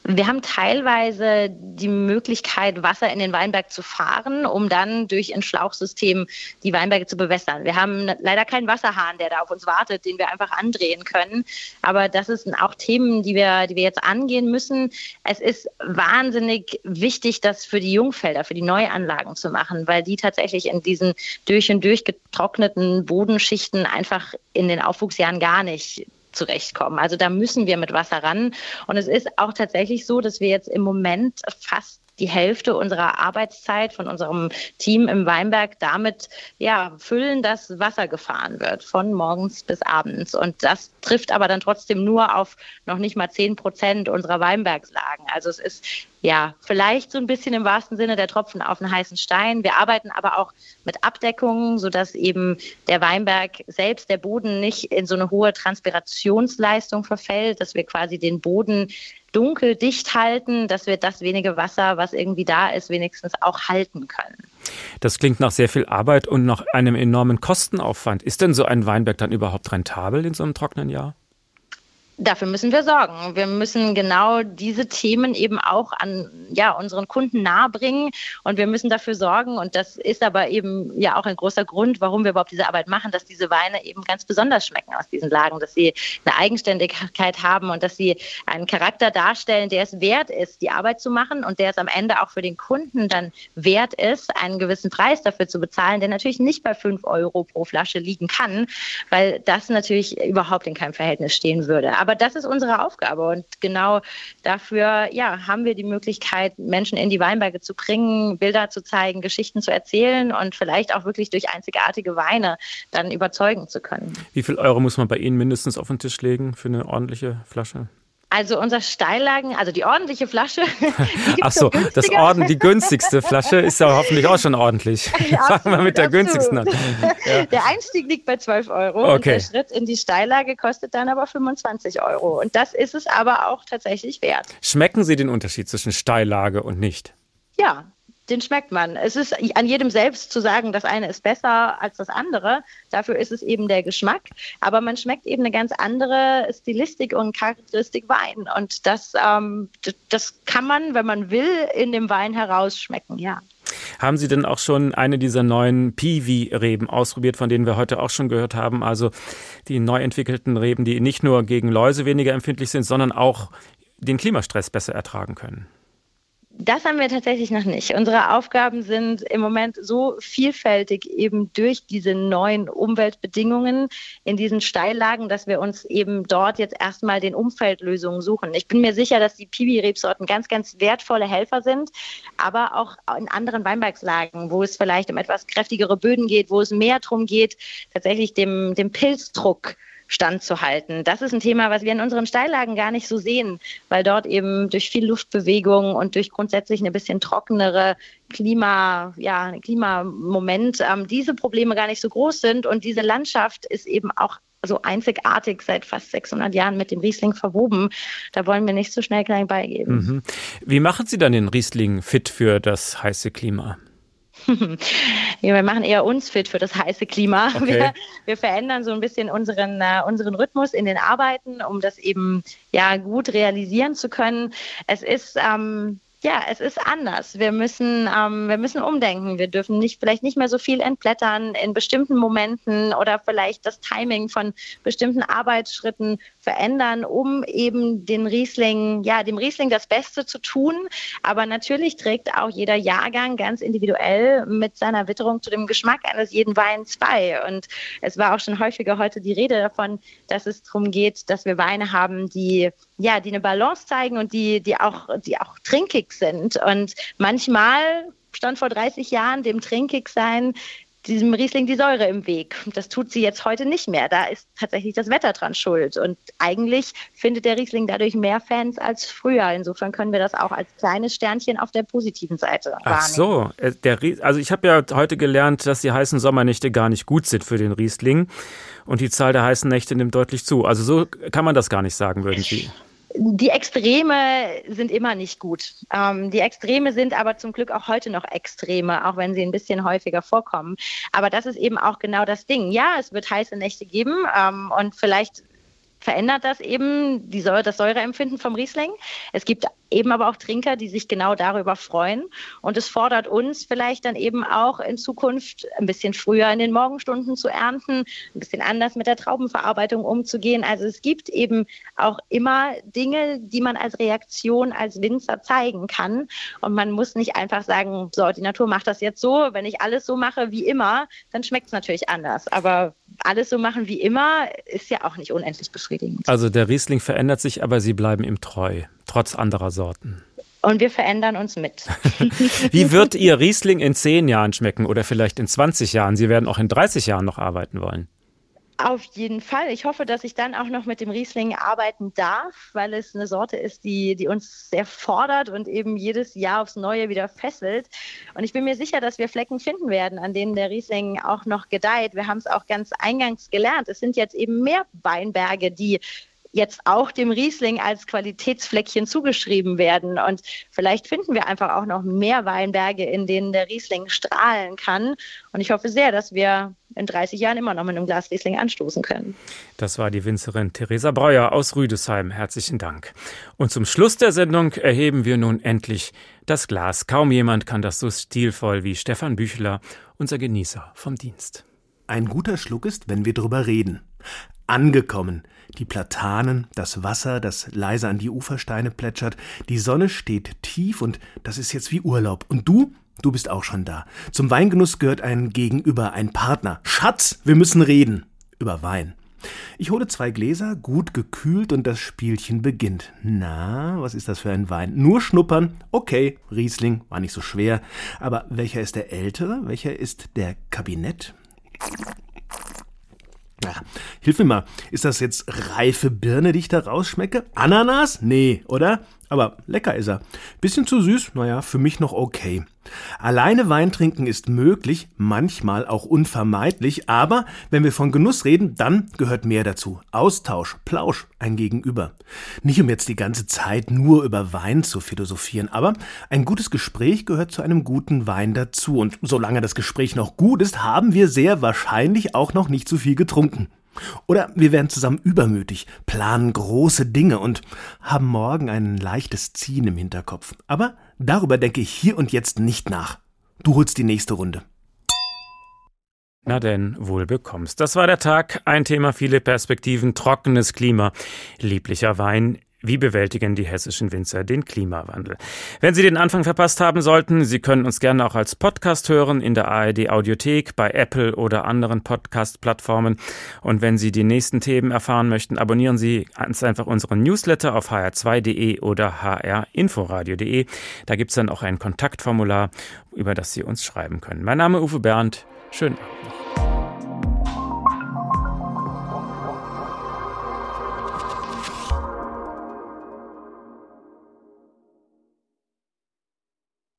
Wir haben teilweise die Möglichkeit, Wasser in den Weinberg zu fahren, um dann durch ein Schlauchsystem die Weinberge zu bewässern. Wir haben leider keinen Wasserhahn, der da auf uns wartet, den wir einfach andrehen können. Aber das sind auch Themen, die wir, die wir jetzt angehen müssen. Es ist wahnsinnig wichtig, das für die Jungfelder, für die Neuanlagen zu machen, weil die tatsächlich in diesen durch und durch getrockneten Bodenschichten einfach in den Aufwuchsjahren gar nicht zurechtkommen. Also da müssen wir mit Wasser ran. Und es ist auch tatsächlich so, dass wir jetzt im Moment fast die Hälfte unserer Arbeitszeit von unserem Team im Weinberg damit ja, füllen, dass Wasser gefahren wird, von morgens bis abends. Und das trifft aber dann trotzdem nur auf noch nicht mal zehn Prozent unserer Weinbergslagen. Also es ist ja, vielleicht so ein bisschen im wahrsten Sinne der Tropfen auf einen heißen Stein. Wir arbeiten aber auch mit Abdeckungen, sodass eben der Weinberg selbst, der Boden nicht in so eine hohe Transpirationsleistung verfällt, dass wir quasi den Boden dunkel dicht halten, dass wir das wenige Wasser, was irgendwie da ist, wenigstens auch halten können. Das klingt nach sehr viel Arbeit und nach einem enormen Kostenaufwand. Ist denn so ein Weinberg dann überhaupt rentabel in so einem trockenen Jahr? Dafür müssen wir sorgen. Wir müssen genau diese Themen eben auch an ja, unseren Kunden nahebringen und wir müssen dafür sorgen, und das ist aber eben ja auch ein großer Grund, warum wir überhaupt diese Arbeit machen, dass diese Weine eben ganz besonders schmecken aus diesen Lagen, dass sie eine Eigenständigkeit haben und dass sie einen Charakter darstellen, der es wert ist, die Arbeit zu machen und der es am Ende auch für den Kunden dann wert ist, einen gewissen Preis dafür zu bezahlen, der natürlich nicht bei fünf Euro pro Flasche liegen kann, weil das natürlich überhaupt in keinem Verhältnis stehen würde. Aber aber das ist unsere Aufgabe und genau dafür ja, haben wir die Möglichkeit, Menschen in die Weinberge zu bringen, Bilder zu zeigen, Geschichten zu erzählen und vielleicht auch wirklich durch einzigartige Weine dann überzeugen zu können. Wie viel Euro muss man bei Ihnen mindestens auf den Tisch legen für eine ordentliche Flasche? Also unser Steillagen, also die ordentliche Flasche. Ach so, das Orden, die günstigste Flasche ist ja hoffentlich auch schon ordentlich. Ja, Fangen wir mit der absolut. günstigsten an. Ja. Der Einstieg liegt bei 12 Euro okay. und der Schritt in die Steillage kostet dann aber 25 Euro. Und das ist es aber auch tatsächlich wert. Schmecken Sie den Unterschied zwischen Steillage und nicht? Ja, den schmeckt man. Es ist an jedem selbst zu sagen, das eine ist besser als das andere. Dafür ist es eben der Geschmack. Aber man schmeckt eben eine ganz andere Stilistik und Charakteristik Wein. Und das, ähm, das kann man, wenn man will, in dem Wein herausschmecken, ja. Haben Sie denn auch schon eine dieser neuen Piwi-Reben ausprobiert, von denen wir heute auch schon gehört haben? Also die neu entwickelten Reben, die nicht nur gegen Läuse weniger empfindlich sind, sondern auch den Klimastress besser ertragen können? Das haben wir tatsächlich noch nicht. Unsere Aufgaben sind im Moment so vielfältig eben durch diese neuen Umweltbedingungen in diesen Steillagen, dass wir uns eben dort jetzt erstmal den Umfeldlösungen suchen. Ich bin mir sicher, dass die Piwi-Rebsorten ganz, ganz wertvolle Helfer sind, aber auch in anderen Weinbergslagen, wo es vielleicht um etwas kräftigere Böden geht, wo es mehr darum geht, tatsächlich dem, dem Pilzdruck standzuhalten. Das ist ein Thema, was wir in unseren Steillagen gar nicht so sehen, weil dort eben durch viel Luftbewegung und durch grundsätzlich eine bisschen trockenere Klima, ja, Klimamoment ähm, diese Probleme gar nicht so groß sind und diese Landschaft ist eben auch so einzigartig seit fast 600 Jahren mit dem Riesling verwoben. Da wollen wir nicht so schnell klein beigeben. Mhm. Wie machen Sie dann den Riesling fit für das heiße Klima? Ja, wir machen eher uns fit für das heiße Klima. Okay. Wir, wir, verändern so ein bisschen unseren, uh, unseren Rhythmus in den Arbeiten, um das eben ja gut realisieren zu können. Es ist ähm, ja, es ist anders. Wir müssen, ähm, wir müssen umdenken. Wir dürfen nicht, vielleicht nicht mehr so viel entblättern in bestimmten Momenten oder vielleicht das Timing von bestimmten Arbeitsschritten verändern, um eben den Riesling, ja, dem Riesling das Beste zu tun. Aber natürlich trägt auch jeder Jahrgang ganz individuell mit seiner Witterung zu dem Geschmack eines jeden Weins bei. Und es war auch schon häufiger heute die Rede davon, dass es darum geht, dass wir Weine haben, die ja, die eine Balance zeigen und die, die auch, die auch trinkig sind. Und manchmal stand vor 30 Jahren dem Trinkigsein diesem Riesling die Säure im Weg. Das tut sie jetzt heute nicht mehr. Da ist tatsächlich das Wetter dran schuld. Und eigentlich findet der Riesling dadurch mehr Fans als früher. Insofern können wir das auch als kleines Sternchen auf der positiven Seite wahrnehmen. Ach so, äh, der also ich habe ja heute gelernt, dass die heißen Sommernächte gar nicht gut sind für den Riesling. Und die Zahl der heißen Nächte nimmt deutlich zu. Also so kann man das gar nicht sagen, würden Sie die Extreme sind immer nicht gut. Ähm, die Extreme sind aber zum Glück auch heute noch Extreme, auch wenn sie ein bisschen häufiger vorkommen. Aber das ist eben auch genau das Ding. Ja, es wird heiße Nächte geben ähm, und vielleicht verändert das eben die Säure, das Säureempfinden vom Riesling. Es gibt eben aber auch Trinker, die sich genau darüber freuen. Und es fordert uns vielleicht dann eben auch in Zukunft ein bisschen früher in den Morgenstunden zu ernten, ein bisschen anders mit der Traubenverarbeitung umzugehen. Also es gibt eben auch immer Dinge, die man als Reaktion als Winzer zeigen kann. Und man muss nicht einfach sagen, so, die Natur macht das jetzt so. Wenn ich alles so mache wie immer, dann schmeckt es natürlich anders. Aber alles so machen wie immer ist ja auch nicht unendlich befriedigend. Also der Riesling verändert sich, aber Sie bleiben ihm treu trotz anderer Sorten. Und wir verändern uns mit. Wie wird Ihr Riesling in zehn Jahren schmecken oder vielleicht in 20 Jahren? Sie werden auch in 30 Jahren noch arbeiten wollen. Auf jeden Fall. Ich hoffe, dass ich dann auch noch mit dem Riesling arbeiten darf, weil es eine Sorte ist, die, die uns sehr fordert und eben jedes Jahr aufs Neue wieder fesselt. Und ich bin mir sicher, dass wir Flecken finden werden, an denen der Riesling auch noch gedeiht. Wir haben es auch ganz eingangs gelernt. Es sind jetzt eben mehr Weinberge, die jetzt auch dem Riesling als Qualitätsfleckchen zugeschrieben werden. Und vielleicht finden wir einfach auch noch mehr Weinberge, in denen der Riesling strahlen kann. Und ich hoffe sehr, dass wir in 30 Jahren immer noch mit einem Glas Riesling anstoßen können. Das war die Winzerin Theresa Breuer aus Rüdesheim. Herzlichen Dank. Und zum Schluss der Sendung erheben wir nun endlich das Glas. Kaum jemand kann das so stilvoll wie Stefan Büchler, unser Genießer vom Dienst. Ein guter Schluck ist, wenn wir drüber reden. Angekommen. Die Platanen, das Wasser, das leise an die Ufersteine plätschert, die Sonne steht tief und das ist jetzt wie Urlaub. Und du? Du bist auch schon da. Zum Weingenuss gehört ein Gegenüber, ein Partner. Schatz, wir müssen reden. Über Wein. Ich hole zwei Gläser, gut gekühlt, und das Spielchen beginnt. Na, was ist das für ein Wein? Nur schnuppern? Okay, Riesling, war nicht so schwer. Aber welcher ist der ältere? Welcher ist der Kabinett? Ja, hilf mir mal, ist das jetzt reife Birne, die ich da rausschmecke? Ananas? Nee, oder? Aber lecker ist er. Bisschen zu süß? Naja, für mich noch okay. Alleine Wein trinken ist möglich, manchmal auch unvermeidlich, aber wenn wir von Genuss reden, dann gehört mehr dazu. Austausch, Plausch, ein Gegenüber. Nicht um jetzt die ganze Zeit nur über Wein zu philosophieren, aber ein gutes Gespräch gehört zu einem guten Wein dazu. Und solange das Gespräch noch gut ist, haben wir sehr wahrscheinlich auch noch nicht zu viel getrunken. Oder wir werden zusammen übermütig, planen große Dinge und haben morgen ein leichtes Ziehen im Hinterkopf. Aber darüber denke ich hier und jetzt nicht nach. Du holst die nächste Runde. Na denn, wohl bekommst. Das war der Tag. Ein Thema, viele Perspektiven, trockenes Klima, lieblicher Wein, wie bewältigen die hessischen Winzer den Klimawandel? Wenn Sie den Anfang verpasst haben sollten, Sie können uns gerne auch als Podcast hören in der ARD Audiothek, bei Apple oder anderen Podcast-Plattformen. Und wenn Sie die nächsten Themen erfahren möchten, abonnieren Sie ganz einfach unseren Newsletter auf hr2.de oder hrinforadio.de. Da gibt es dann auch ein Kontaktformular, über das Sie uns schreiben können. Mein Name ist Uwe Bernd. Schönen Abend noch.